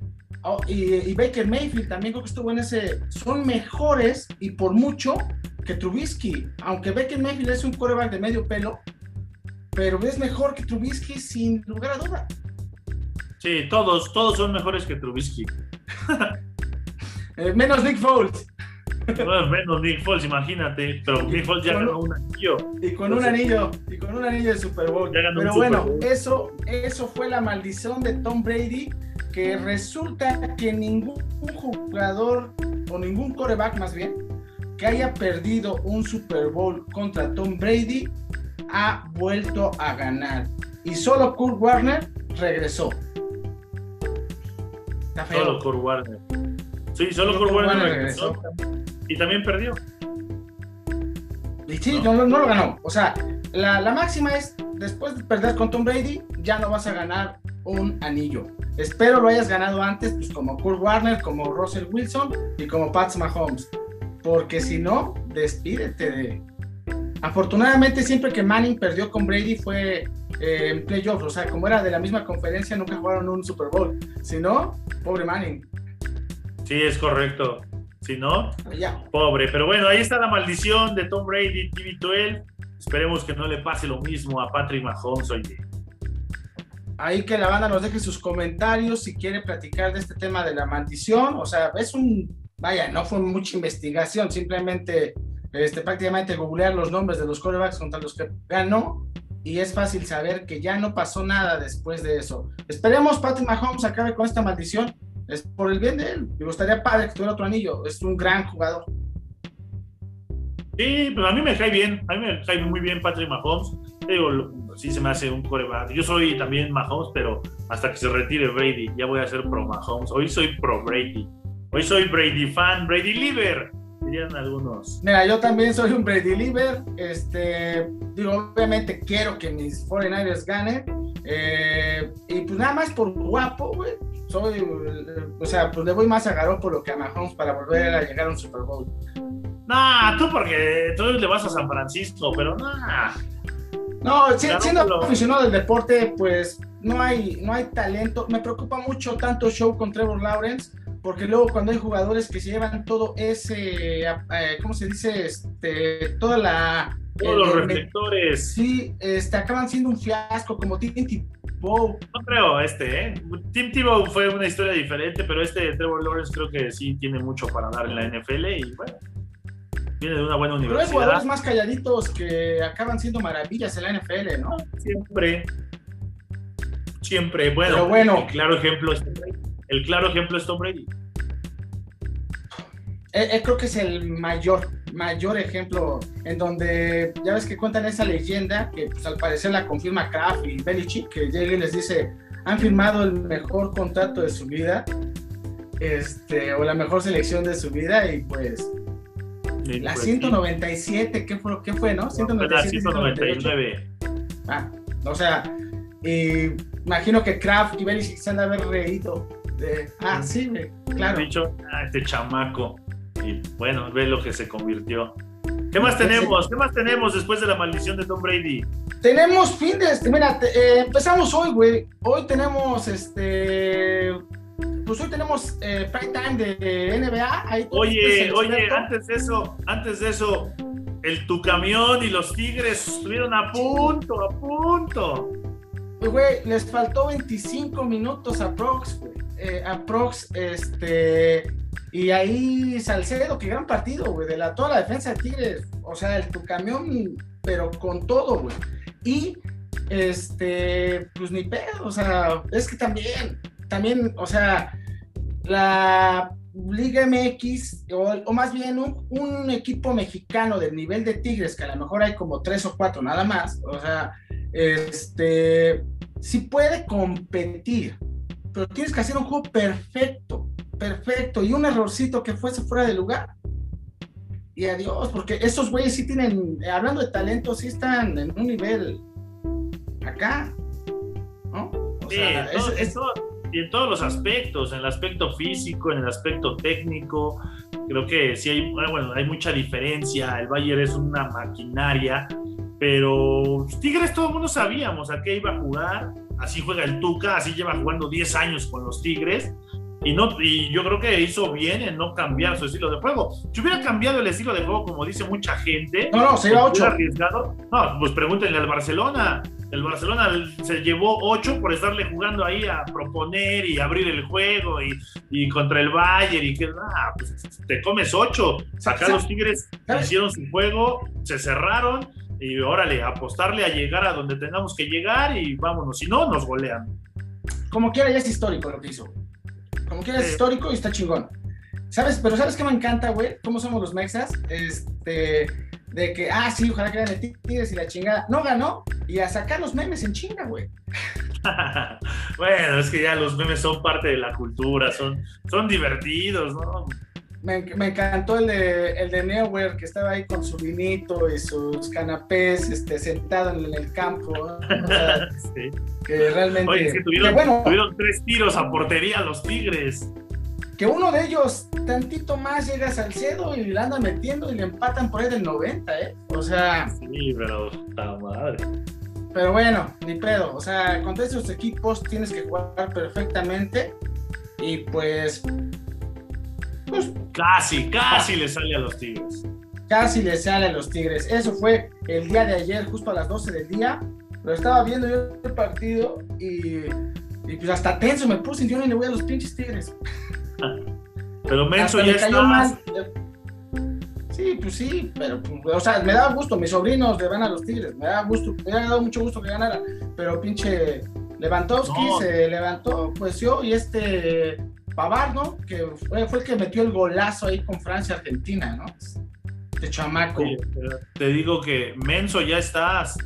Oh, y, Baker Mayfield también creo que estuvo en ese. Son mejores y por mucho que Trubisky. Aunque Baker Mayfield es un quarterback de medio pelo, pero es mejor que Trubisky sin lugar a duda. Sí, todos, todos son mejores que Trubisky. Eh, menos Nick Foles. menos Nick Foles, imagínate. Pero Nick Foles ya ganó un anillo. Y con un anillo, y con un anillo de Super Bowl. Pero bueno, eso, eso fue la maldición de Tom Brady que resulta que ningún jugador o ningún coreback más bien que haya perdido un Super Bowl contra Tom Brady ha vuelto a ganar. Y solo Kurt Warner regresó. Solo Kurt Warner. Sí, solo, Kurt, Warner, regresó. Y también perdió. Y sí, no, lo ganó. O sea, la, la máxima es, después de perder con Tom Brady, ya no vas a ganar un anillo. Espero lo hayas ganado antes, pues como Kurt Warner, como Russell Wilson y como Pat Mahomes. Porque si no, despídete de. Afortunadamente, siempre que Manning perdió con Brady fue eh, en playoffs. O sea, como era de la misma conferencia, nunca jugaron un Super Bowl. Si no, pobre Manning. Sí, es correcto. Si no, pobre. Pero bueno, ahí está la maldición de Tom Brady, TV12. Esperemos que no le pase lo mismo a Patrick Mahomes, oye ahí que la banda nos deje sus comentarios si quiere platicar de este tema de la maldición. O sea, es un, vaya, no fue mucha investigación, simplemente este, prácticamente googlear los nombres de los quarterbacks contra los que ganó y es fácil saber que ya no pasó nada después de eso. Esperemos Patrick Mahomes acabe con esta maldición. Es por el bien de él. Me gustaría padre que tuviera otro anillo. Es un gran jugador. Sí, pero a mí me cae bien. A mí me cae muy bien Patrick Mahomes. Sí se me hace un coreback. Yo soy también Mahomes, pero hasta que se retire Brady, ya voy a ser pro Mahomes. Hoy soy pro Brady. Hoy soy Brady fan, Brady Liver, dirían algunos. Mira, yo también soy un Brady Liver. Este, digo, obviamente quiero que mis 49ers ganen. Eh, y pues nada más por guapo, güey. Soy, o sea, pues le voy más a por lo que a Mahomes para volver a llegar a un Super Bowl. Nah, tú porque tú le vas a San Francisco, pero nah. No, siendo aficionado del deporte, pues no hay, no hay talento. Me preocupa mucho tanto show con Trevor Lawrence, porque luego cuando hay jugadores que se llevan todo ese, eh, ¿cómo se dice? Este, toda la... Todos los reflectores. Sí, este, acaban siendo un fiasco, como Tim Tebow. No creo este, ¿eh? Tim Tebow fue una historia diferente, pero este Trevor Lawrence creo que sí tiene mucho para dar en la NFL y bueno viene de una buena universidad. Pero hay jugadores más calladitos que acaban siendo maravillas en la NFL, ¿no? Siempre. Siempre. Bueno, bueno el claro ejemplo es el claro ejemplo es Tom Brady. Eh, eh, creo que es el mayor, mayor ejemplo en donde ya ves que cuentan esa leyenda que pues, al parecer la confirma Kraft y Belichick, que llega y les dice, han firmado el mejor contrato de su vida, este, o la mejor selección de su vida y pues la 197, ¿qué fue, ¿qué fue, no? 197, la 199. Ah, o sea, Y imagino que Kraft y Belichick se han de haber reído. De, ah, sí, claro. Dicho, ah, este chamaco. Y bueno, ve lo que se convirtió. ¿Qué más tenemos? ¿Qué más tenemos después de la maldición de Tom Brady? Tenemos fin de este, mira, eh, empezamos hoy, güey. Hoy tenemos este. Pues hoy tenemos eh, prime time de NBA. oye, oye, antes de eso, antes de eso, el tu camión y los Tigres estuvieron a punto, a punto. Pues, güey, les faltó 25 minutos a Prox, güey. Eh, a Prox, este. Y ahí Salcedo, qué gran partido, güey, de la, toda la defensa de Tigres. O sea, el tu camión, pero con todo, güey. Y, este, pues ni pedo, o sea, es que también, también, o sea, la Liga MX, o, más bien un, un, equipo mexicano del nivel de Tigres, que a lo mejor hay como tres o cuatro nada más, o sea, este, sí puede competir, pero tienes que hacer un juego perfecto, perfecto, y un errorcito que fuese fuera de lugar. Y adiós, porque esos güeyes sí tienen, hablando de talento, sí están en un nivel acá, ¿no? sí, y en todos los aspectos, en el aspecto físico, en el aspecto técnico, creo que sí hay, bueno, hay mucha diferencia. El Bayern es una maquinaria, pero Tigres todo el mundo sabíamos a qué iba a jugar. Así juega el Tuca, así lleva jugando 10 años con los Tigres. Y, no, y yo creo que hizo bien en no cambiar su estilo de juego. Si hubiera cambiado el estilo de juego, como dice mucha gente, no, no, se iba 8. arriesgado. No, pues pregúntenle al Barcelona. El Barcelona se llevó 8 por estarle jugando ahí a proponer y abrir el juego y, y contra el Bayern y que, ah, pues te comes 8. Acá los Tigres hicieron su juego, se cerraron y órale, apostarle a llegar a donde tengamos que llegar y vámonos. Si no, nos golean. Como quiera, ya es histórico lo que hizo. Como quieras, es histórico y está chingón. ¿Sabes? Pero ¿sabes qué me encanta, güey? ¿Cómo somos los mexas? Este, de que, ah, sí, ojalá que ganen Tigres y la chingada. No ganó y a sacar los memes en chinga, güey. bueno, es que ya los memes son parte de la cultura, son, son divertidos, ¿no? Me, me, encantó el de, el de Neuer, que estaba ahí con su vinito y sus canapés, este, sentado en el campo. sí. Que realmente. Oye, es que tuvieron, bueno, tuvieron tres tiros a portería los Tigres. Que uno de ellos, tantito más, llega a Salcedo y le anda metiendo y le empatan por ahí del 90, ¿eh? O sea. Sí, pero está madre. Pero bueno, ni pedo. O sea, contra esos equipos tienes que jugar perfectamente. Y pues pues, casi, casi le sale a los Tigres. Casi le sale a los Tigres. Eso fue el día de ayer, justo a las 12 del día. Pero estaba viendo yo el partido y, pues hasta tenso me puse y yo ni le voy a los pinches Tigres. Pero Menso ya está. Mal. Sí, pues sí, pero o sea, me da gusto, mis sobrinos le van a los Tigres, me da gusto, me ha dado mucho gusto que ganara, pero pinche Lewandowski se levantó, pues yo y este Pavar, ¿no? Que fue, el que metió el golazo ahí con Francia-Argentina, ¿no? De chamaco. te digo que menso ya estás.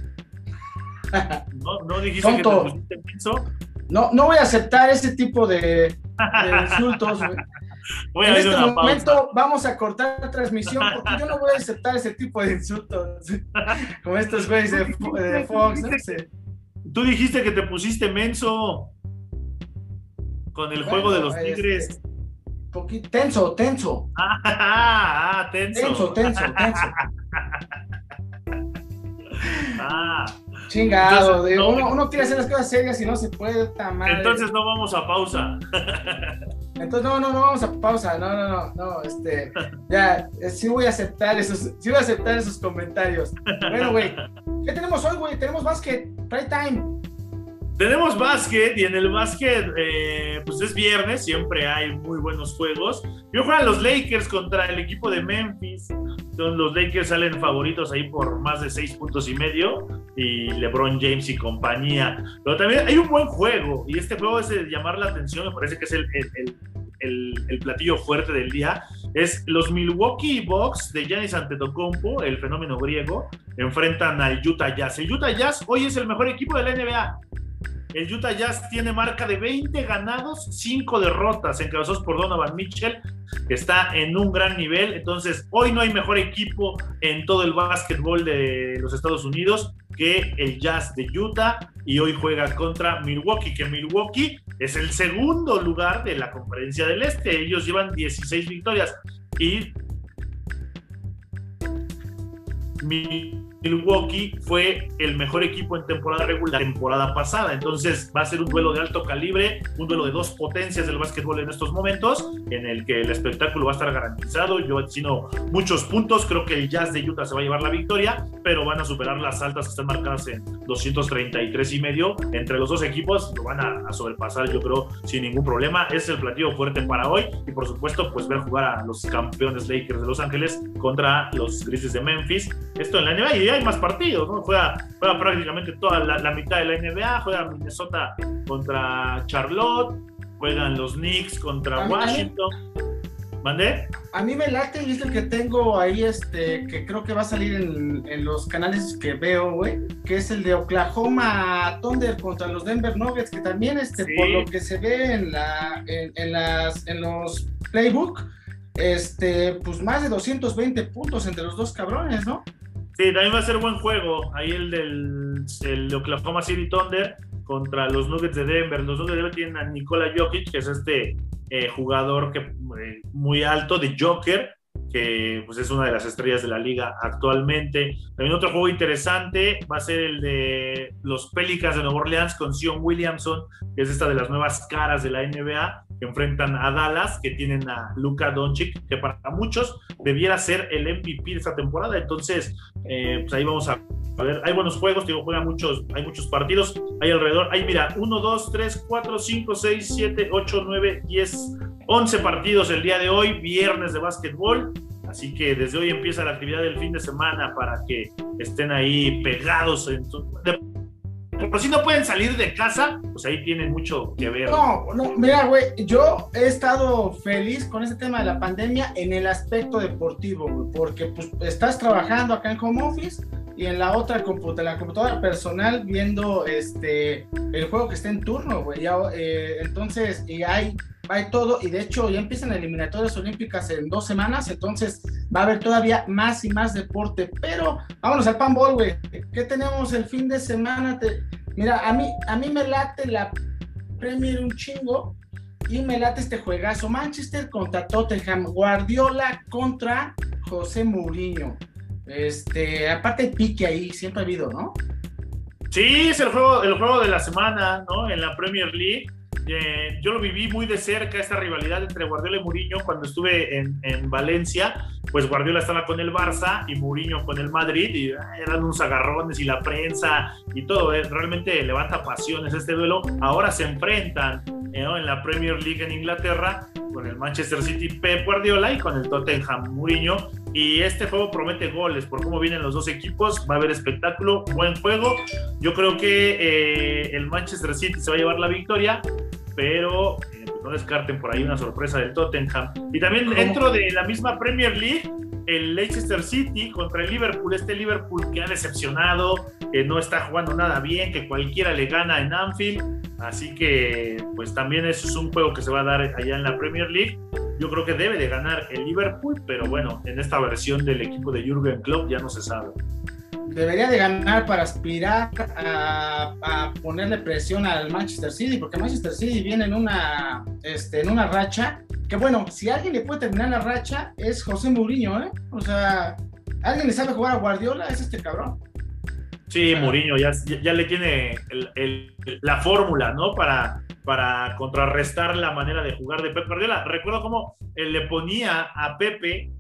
¿No, no dijiste que te pusiste menso? No, no voy a aceptar ese tipo de, insultos. en este momento vamos a cortar la transmisión porque yo no voy a aceptar ese tipo de insultos. Como estos güeyes de, de Fox, ¿no? Tú dijiste que te pusiste menso con el juego de los este, Tigres. tenso, tenso. Ah, tenso. Tenso, tenso, tenso. ah. Chingado, uno, uno, quiere hacer las cosas serias y no se puede. Entonces no vamos a pausa. Entonces no, no, no vamos a pausa, no, no, no, no, este, ya, eh, sí voy a aceptar esos, sí voy a aceptar esos comentarios. Bueno, güey, ¿qué tenemos hoy, güey? Tenemos básquet, prime time. Tenemos básquet y en el básquet, eh, pues es viernes, siempre hay muy buenos juegos. Yo juego a los Lakers contra el equipo de Memphis. los Lakers salen favoritos ahí por más de seis puntos y medio y LeBron James y compañía. Pero también hay un buen juego y este juego es de llamar la atención, me parece que es el, el, el, platillo fuerte del día. Es los Milwaukee Bucks de Giannis Antetokounmpo, el fenómeno griego, enfrentan al Utah Jazz. El Utah Jazz hoy es el mejor equipo de la NBA el Utah Jazz tiene marca de 20 ganados, 5 derrotas, encabezados por Donovan Mitchell, que está en un gran nivel. Entonces, hoy no hay mejor equipo en todo el básquetbol de los Estados Unidos que el Jazz de Utah y hoy juega contra Milwaukee, que Milwaukee es el segundo lugar de la conferencia del Este. Ellos llevan 16 victorias y Milwaukee fue el mejor equipo en temporada regular temporada pasada. Entonces va a ser un duelo de alto calibre, un duelo de dos potencias del básquetbol en estos momentos, en el que el espectáculo va a estar garantizado. Yo sino muchos puntos, creo que el Jazz de Utah se va a llevar la victoria, pero van a superar las altas que están marcadas en 233 y medio. Entre los dos equipos lo van a, sobrepasar, yo creo, sin ningún problema. Es el platillo fuerte para hoy y por supuesto, pues ver jugar a los campeones Lakers de Los Ángeles contra los Grizzlies de Memphis. Esto en la NBA y hay más partidos, ¿no? Juega, juega prácticamente toda la, mitad de la NBA, juega Minnesota contra Charlotte, juegan los Knicks contra Washington. ¿Mandé? A mí me late, y es el que tengo ahí, este, que creo que va a salir en, en los canales que veo, güey, que es el de Oklahoma Thunder contra los Denver Nuggets, que también, este, por lo que se ve en, la, en, en, las, en los playbook, este, pues más de 220 puntos entre los dos cabrones, ¿no? Sí, también va a ser buen juego. Ahí el del el Oklahoma City Thunder contra los Nuggets de Denver. Los Nuggets de Denver tienen a Nikola Jokic, que es este eh, jugador que, eh, muy alto de Joker, que pues, es una de las estrellas de la liga actualmente. También otro juego interesante va a ser el de los Pelicans de Nueva Orleans con Sion Williamson, que es esta de las nuevas caras de la NBA, enfrentan a Dallas, que tienen a Luka Doncic, que para muchos debiera ser el MVP de esta temporada. Entonces, eh, pues ahí vamos a, ver. Hay buenos juegos, digo, juegan muchos, hay muchos partidos. Hay alrededor, hay mira, 1, 2, 3, 4, 5, 6, 7, 8, 9, 10, 11 partidos el día de hoy, viernes de básquetbol. Así que desde hoy empieza la actividad del fin de semana para que estén ahí pegados. En por si no pueden salir de casa, pues ahí tienen mucho que ver. No, no, mira, güey, yo he estado feliz con este tema de la pandemia en el aspecto deportivo, güey, porque pues estás trabajando acá en home office y en la otra computadora, la computadora personal viendo este el juego que está en turno, güey. Eh, entonces, y hay hay todo, y de hecho ya empiezan eliminatorias olímpicas en dos semanas, entonces va a haber todavía más y más deporte. Pero vámonos al panball, güey. ¿Qué tenemos el fin de semana? Mira, a mí, a mí me late la Premier un chingo y me late este juegazo. Manchester contra Tottenham, Guardiola contra José Mourinho. Este, aparte el pique ahí, siempre ha habido, ¿no? Sí, es el juego, el juego de la semana, ¿no? En la Premier League eh, yo lo viví muy de cerca, esta rivalidad entre Guardiola y Mourinho cuando estuve en, Valencia, pues Guardiola estaba con el Barça y Mourinho con el Madrid y ah, eran unos agarrones y la prensa y todo, eh, realmente levanta pasiones este duelo. Ahora se enfrentan eh, en la Premier League en Inglaterra con el Manchester City Pep Guardiola y con el Tottenham Mourinho. Y este juego promete goles por cómo vienen los dos equipos. Va a haber espectáculo, buen juego. Yo creo que el Manchester City se va a llevar la victoria pero eh, no descarten por ahí una sorpresa del Tottenham. Y también dentro de la misma Premier League, el Leicester City contra el Liverpool, este Liverpool que ha decepcionado, que no está jugando nada bien, que cualquiera le gana en Anfield, así que pues también eso es un juego que se va a dar allá en la Premier League. Yo creo que debe de ganar el Liverpool, pero bueno, en esta versión del equipo de Jürgen Klopp ya no se sabe debería de ganar para aspirar a, ponerle presión al Manchester City, porque Manchester City viene en una, este, en una racha, que bueno, si alguien le puede terminar la racha es José Mourinho, ¿eh? O sea, alguien le sabe jugar a Guardiola, es este cabrón. Sí, Mourinho ya, ya le tiene la fórmula, ¿no? Para, para contrarrestar la manera de jugar de Pep Guardiola. Recuerdo cómo él le ponía a Pepe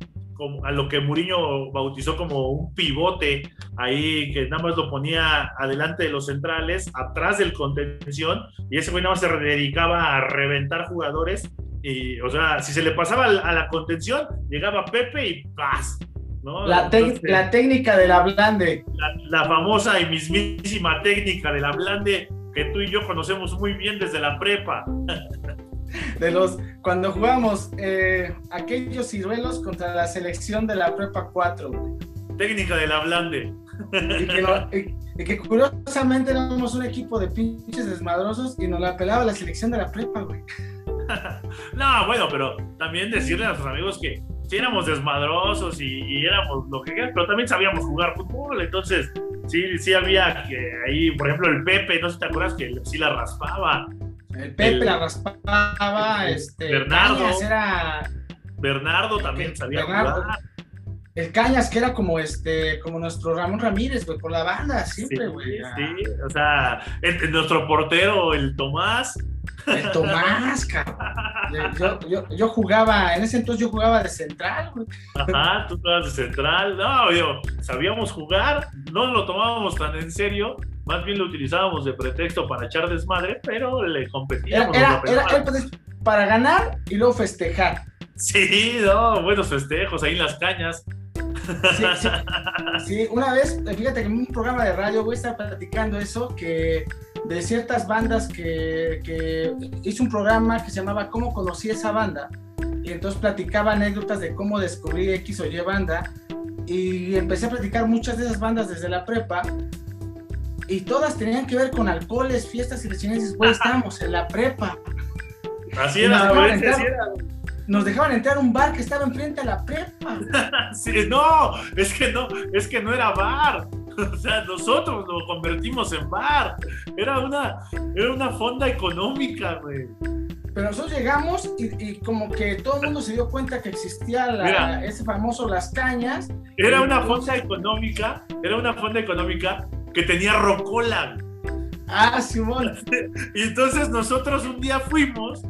a lo que Mourinho bautizó como un pivote ahí que nada más lo ponía adelante de los centrales, atrás del contención, y ese güey nada más se dedicaba a reventar jugadores. Y, o sea, si se le pasaba a la contención, llegaba Pepe y ¡paz! ¿No? La, la, técnica de la blande. La, la, famosa y mismísima técnica de la blande que tú y yo conocemos muy bien desde la prepa. de los cuando jugamos eh, aquellos ciruelos contra la selección de la prepa 4. Técnica de la blande. Y que, curiosamente éramos un equipo de pinches desmadrosos y nos la pelaba la selección de la prepa, güey. no, bueno, pero también decirle a nuestros amigos que sí éramos desmadrosos y, éramos lo que pero también sabíamos jugar fútbol, entonces sí, sí había que ahí, por ejemplo, el Pepe, no sé si te acuerdas que sí la raspaba. El Pepe la raspaba, este. Bernardo. era. Bernardo también sabía Bernardo, jugar. El Cañas, que era como este, como nuestro Ramón Ramírez, güey, por la banda, siempre, güey. Sí, o sea, nuestro portero, el Tomás. El Tomás, cabrón. Yo, yo, yo, jugaba, en ese entonces yo jugaba de central, güey. Ajá, tú jugabas de central. No, yo, sabíamos jugar, no lo tomábamos tan en serio, más bien lo utilizábamos de pretexto para echar desmadre, pero le competíamos. Era, era, era para ganar y luego festejar. Sí, no, buenos festejos ahí en las cañas. Sí, sí, una vez, fíjate que en un programa de radio, güey, estaba platicando eso, que de ciertas bandas que, que hice un programa que se llamaba ¿Cómo conocí esa banda? Y entonces platicaba anécdotas de cómo descubrí X o Y banda. Y empecé a platicar muchas de esas bandas desde la prepa. Y todas tenían que ver con alcoholes, fiestas y lesiones. Güey, estábamos en la prepa. Así era, güey, así era nos dejaban entrar a un bar que estaba enfrente a la prepa. sí, no, es que no, es que no era bar. O sea, nosotros lo convertimos en bar. Era una, era una fonda económica, güey. Pero nosotros llegamos y, como que todo el mundo se dio cuenta que existía ese famoso Las Cañas. Era una fonda económica, era una fonda económica que tenía rocola. Ah, Simón. y entonces nosotros un día fuimos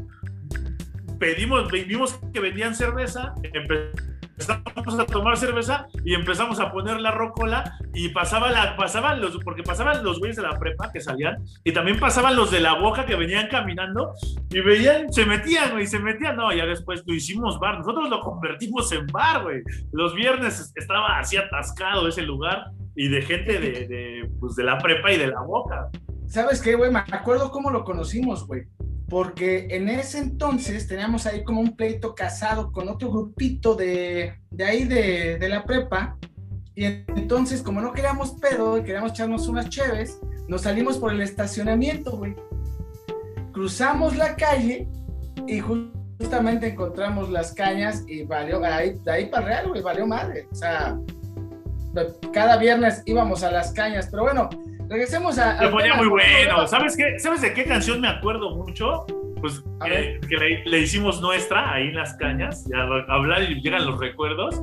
pedimos, vimos que vendían cerveza, empezamos a tomar cerveza y empezamos a poner la rocola y pasaba la, pasaban los, porque pasaban los güeyes de la prepa que salían y también pasaban los de la boca que venían caminando y veían, se metían, güey, se metían, no, ya después lo hicimos bar, nosotros lo convertimos en bar, güey. Los viernes estaba así atascado ese lugar y de gente de, de, pues, de la prepa y de la boca. ¿Sabes qué, güey? Me acuerdo cómo lo conocimos, güey porque en ese entonces teníamos ahí como un pleito casado con otro grupito de, de ahí de, de, la prepa, y entonces como no queríamos pedo y queríamos echarnos unas cheves, nos salimos por el estacionamiento, güey. Cruzamos la calle y justamente encontramos las cañas y valió, ahí, de ahí para real, güey, valió madre. O sea, cada viernes íbamos a las cañas, pero bueno, Regresemos a. Se ponía muy bueno. ¿Sabes qué? ¿Sabes de qué canción me acuerdo mucho? Pues que, le, hicimos nuestra ahí en las cañas. Y a hablar y llegan los recuerdos.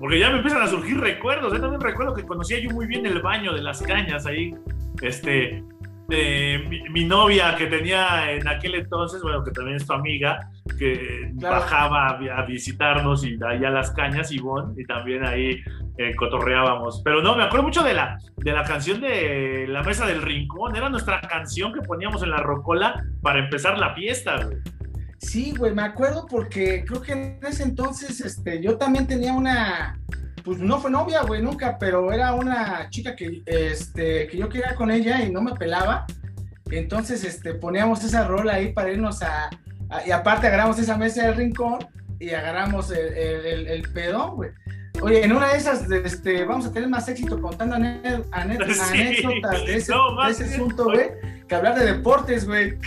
Porque ya me empiezan a surgir recuerdos. Yo también recuerdo que conocía yo muy bien el baño de las cañas ahí. Este, mi, novia que tenía en aquel entonces, bueno, que también es tu amiga, que bajaba a, visitarnos y allá las cañas, Ivonne, y también ahí eh, cotorreábamos. Pero no, me acuerdo mucho de la, de la canción de La Mesa del Rincón, era nuestra canción que poníamos en la rocola para empezar la fiesta, güey. Sí, güey, me acuerdo porque creo que en ese entonces este, yo también tenía una, pues no fue novia, güey, nunca, pero era una chica que, este, que yo quería con ella y no me pelaba. Entonces, este, poníamos esa rola ahí para irnos a, y aparte agarramos esa mesa del rincón y agarramos el, el, pedón, güey. Oye, en una de esas, este, vamos a tener más éxito contando anécdotas de ese, de ese asunto, güey, que hablar de deportes, güey.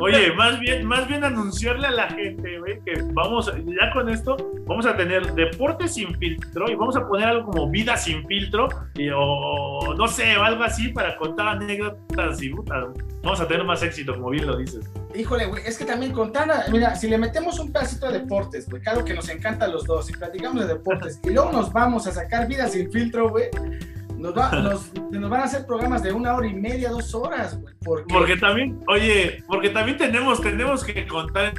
Oye, más bien, más bien anunciarle a la gente, güey, que vamos, ya con esto, vamos a tener deporte sin filtro y vamos a poner algo como vida sin filtro y, o no sé, o algo así para contar anécdotas y puta, vamos a tener más éxito, como bien lo dices. Híjole, güey, es que también contar, mira, si le metemos un pedacito de deportes, güey, claro que nos encanta a los dos y platicamos de deportes y luego nos vamos a sacar vida sin filtro, güey nos, nos, van a hacer programas de una hora y media, dos horas, güey. Porque... también, oye, porque también tenemos, tenemos que contar,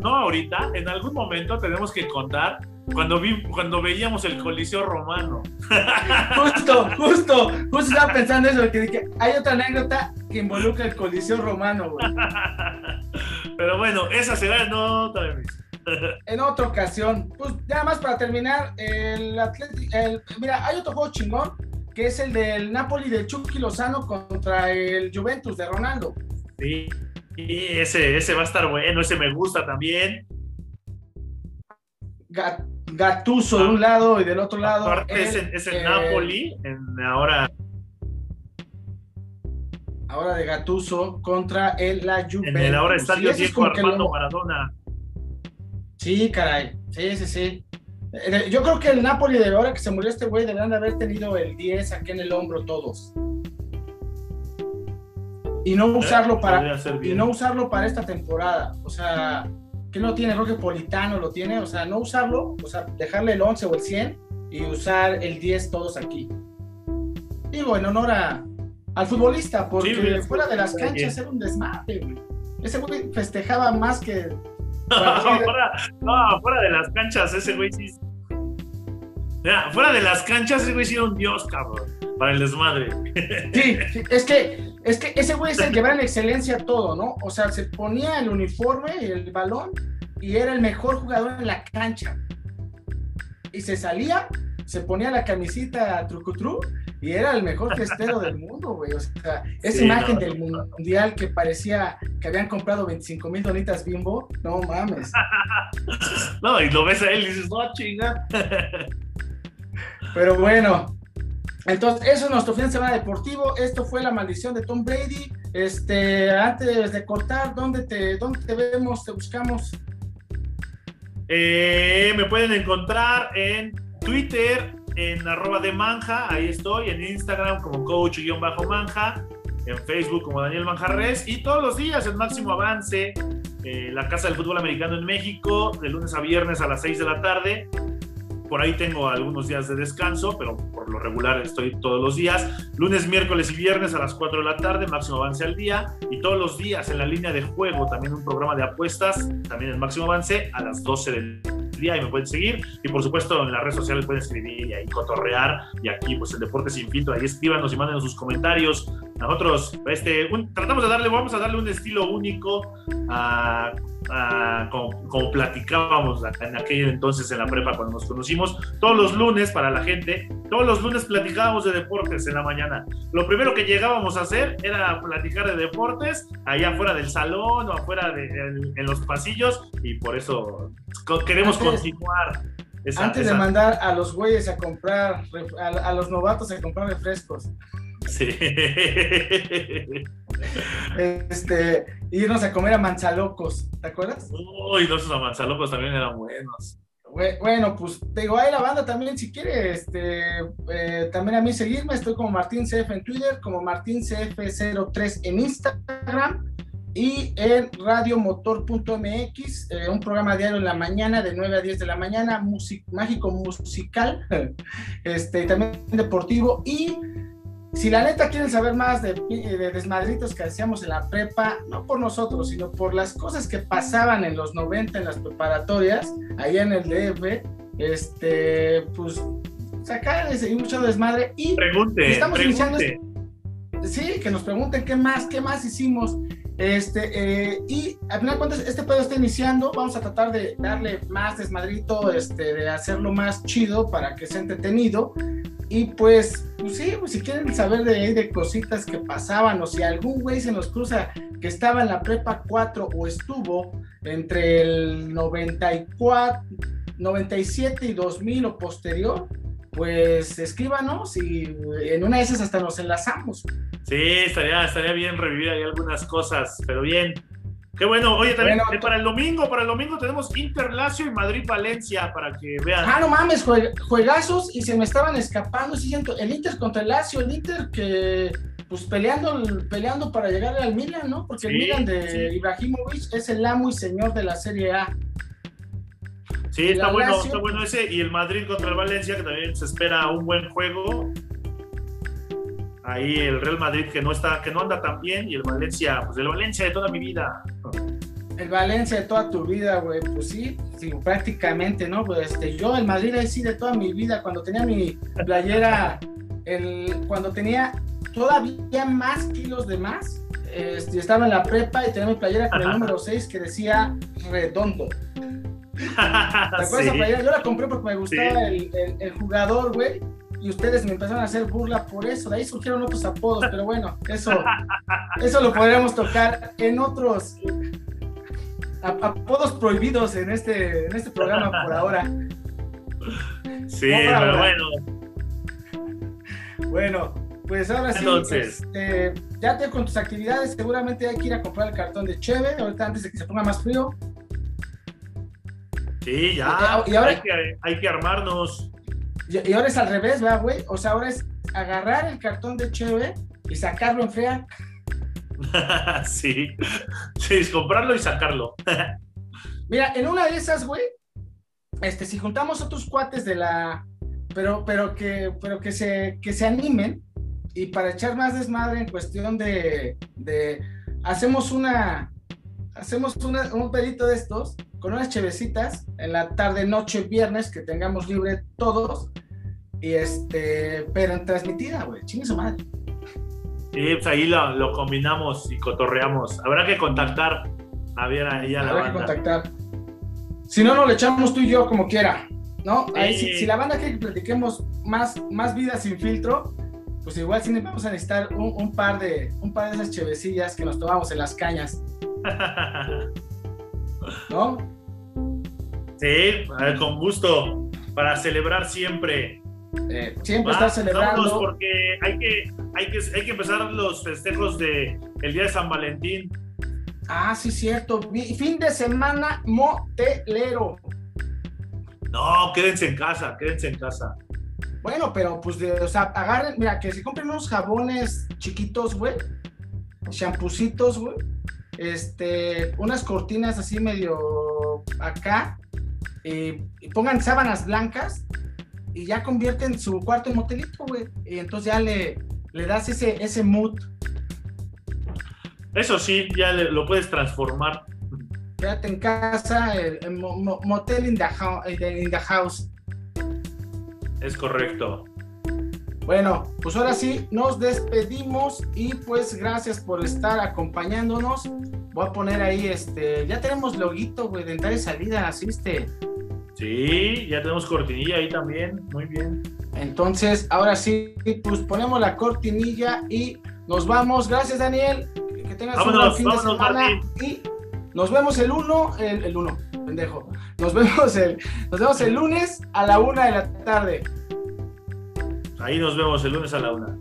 no ahorita, en algún momento tenemos que contar cuando, vi, cuando veíamos el Coliseo Romano. Justo, justo, justo estaba pensando eso, que dije, hay otra anécdota que involucra el Coliseo Romano, güey. Pero bueno, esa será en otra en otra ocasión. Pues nada más para terminar, el Atlético, mira, hay otro juego chingón que es el del Napoli de Chucky Lozano contra el Juventus de Ronaldo. Sí, ese, ese va a estar bueno, ese me gusta también. Gatuso de un lado y del otro lado. Aparte es, el, eh, Napoli, ahora. Ahora de Gatuso contra el la Juventus. En el ahora estadio Diego Armando Maradona. Sí, caray. Sí, sí, sí. Eh, yo creo que el Napoli de ahora que se murió este güey deberían de haber tenido el 10 aquí en el hombro todos. Y no usarlo para y no usarlo para esta temporada. O sea, que no tiene Roque Politano, lo tiene, o sea, no usarlo, o sea, dejarle el 11 o el 100 y usar el 10 todos aquí. Digo, en honor a, al futbolista, porque fuera de las canchas era un desmadre, güey. Ese güey festejaba más que. no, fuera, de las canchas, ese güey sí. fuera de las canchas, ese güey sí era un dios, cabrón. Para el desmadre. Sí, es que, es que ese güey se llevaba en excelencia todo, ¿no? O sea, se ponía el uniforme y el balón y era el mejor jugador en la cancha. Y se salía, se ponía la camisita trucutru y era el mejor festero del mundo, güey. O sea, esa imagen del mundial que parecía que habían comprado 25 mil donitas bimbo, no mames. no, y lo ves a él y dices, no, chinga. Pero bueno, entonces, eso es nuestro fin de semana deportivo. Esto fue la maldición de Tom Brady. Este, antes de cortar, ¿dónde te, dónde te vemos, te buscamos? Eh, me pueden encontrar en Twitter en arroba de manja, ahí estoy, en Instagram como coach-manja, en Facebook como Daniel Manjarres y todos los días en Máximo Avance, eh, la Casa del Fútbol Americano en México, de lunes a viernes a las 6 de la tarde. Por ahí tengo algunos días de descanso, pero por lo regular estoy todos los días. Lunes, miércoles y viernes a las 4 de la tarde, máximo avance al día. Y todos los días en la línea de juego, también un programa de apuestas, también en máximo avance a las 12 del día y me pueden seguir. Y por supuesto en las redes sociales pueden escribir y ahí cotorrear. Y aquí pues el Deporte Sin Filtro, ahí escríbanos y manden sus comentarios. Nosotros este, tratamos de darle, vamos a darle un estilo único a, como, platicábamos en aquel entonces en la prepa cuando nos conocimos. Todos los lunes para la gente, todos los lunes platicábamos de deportes en la mañana. Lo primero que llegábamos a hacer era platicar de deportes allá afuera del salón o afuera de, en, los pasillos y por eso queremos continuar. antes de mandar a los güeyes a comprar, a, los novatos a comprar refrescos. Sí. Este, irnos a comer a manzalocos, ¿te acuerdas? Uy, los a manzalocos también eran buenos. Bueno, pues te digo, ahí la banda también, si quiere, este, eh, también a mí seguirme, estoy como Martín CF en Twitter, como Martín CF03 en Instagram y en radiomotor.mx, eh, un programa diario en la mañana de 9 a 10 de la mañana, mágico musical, este, también deportivo. Y si la neta quieren saber más de, de, desmadritos que hacíamos en la prepa, no por nosotros, sino por las cosas que pasaban en los 90 en las preparatorias, allá en el DF, este, pues sacar ese mucho desmadre y pregunte, estamos pregunte. sí, que nos pregunten qué más, qué más hicimos. Este, eh, y al final de este pedo está iniciando. Vamos a tratar de darle más desmadrito, este, de hacerlo más chido para que sea entretenido. Y pues, pues sí, pues si quieren saber de, de cositas que pasaban, o si algún güey se nos cruza que estaba en la prepa 4 o estuvo entre el 94, 97 y 2000 o posterior, pues escríbanos y en una de esas hasta nos enlazamos. Sí, estaría, estaría bien revivir ahí algunas cosas, pero bien. Qué bueno. Oye, también eh, para el domingo, para el domingo tenemos Inter Lazio y Madrid Valencia para que vean. Ah, no mames, juegazos y se me estaban escapando. Sí, siento, el Inter contra el Lazio, el Inter que pues peleando, peleando para llegar al Milan, ¿no? Porque el Milan de Ibrahimovic es el amo y señor de la Serie A. Sí, está bueno, está bueno ese. Y el Madrid contra el Valencia, que también se espera un buen juego. Ahí el Real Madrid que no está, que no anda tan bien, y el Valencia, pues el Valencia de toda mi vida. El Valencia de toda tu vida, güey, pues sí, sí, prácticamente, ¿no? Pues este, yo el Madrid ahí sí de toda mi vida, cuando tenía mi playera, el, cuando tenía todavía más kilos de más, este, estaba en la prepa y tenía mi playera con el número 6 que decía redondo. Yo la compré porque me gustaba el, jugador, güey. Y ustedes me empezaron a hacer burla por eso. De ahí surgieron otros apodos, pero bueno, eso, eso lo podríamos tocar en otros apodos prohibidos en este, en este programa por ahora. Sí, pero bueno. Bueno, pues ahora sí. Entonces, este, ya te con tus actividades, seguramente hay que ir a comprar el cartón de Cheve, ahorita antes de que se ponga más frío. Sí, ya. Y, ahora, hay, que, hay que armarnos. Y, ahora es al revés, ¿verdad, güey? O sea, ahora es agarrar el cartón de Cheve y sacarlo en fea. sí, sí, es comprarlo y sacarlo. Mira, en una de esas, güey, este, si juntamos otros cuates de la, pero, pero que, pero que se, que se animen y para echar más desmadre en cuestión de, de hacemos una, hacemos un pedito de estos con unas chevecitas en la tarde, noche, viernes, que tengamos libre todos. Y este, pero en transmitida, güey, chingue su madre. Sí, pues ahí lo, combinamos y cotorreamos. Habrá que contactar a ver a la Habrá que contactar. Si no, nos le echamos tú y yo como quiera, ¿no? Ahí, si, la banda quiere que platiquemos más, más vida sin filtro, pues igual sí vamos a necesitar un, par de, un par de esas chevecillas que nos tomamos en las cañas. ¿No? Sí, con gusto, para celebrar siempre. Eh, siempre estar celebrando. Porque hay que, hay, que, hay que empezar los festejos de el día de San Valentín. Ah, sí, cierto. Fin de semana motelero. No, quédense en casa, quédense en casa. Bueno, pero pues, o sea, agarren, mira, que se compren unos jabones chiquitos, güey, champucitos, güey, este, unas cortinas así medio acá, y pongan sábanas blancas y ya convierten su cuarto en motelito, güey, y entonces ya le, le das ese, ese mood. Eso sí, ya lo puedes transformar. Quédate en casa, el, motel in in the house. Es correcto. Bueno, pues ahora sí, nos despedimos y pues gracias por estar acompañándonos. Voy a poner ahí, este, ya tenemos loguito, güey, de entrada y salida, ¿asiste? Sí, ya tenemos cortinilla ahí también, muy bien. Entonces, ahora sí, pues ponemos la cortinilla y nos vamos. Gracias, Daniel. Que tengas un buen fin de semana y nos vemos el 1, el, el 1, pendejo. Nos vemos el, nos vemos el lunes a la una de la tarde. Ahí nos vemos el lunes a la una.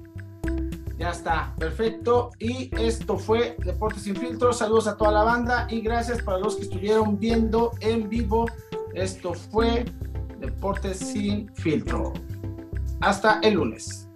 Ya está, perfecto. Y esto fue Deportes sin filtro. Saludos a toda la banda y gracias para los que estuvieron viendo en vivo. Esto fue Deportes sin filtro. Hasta el lunes.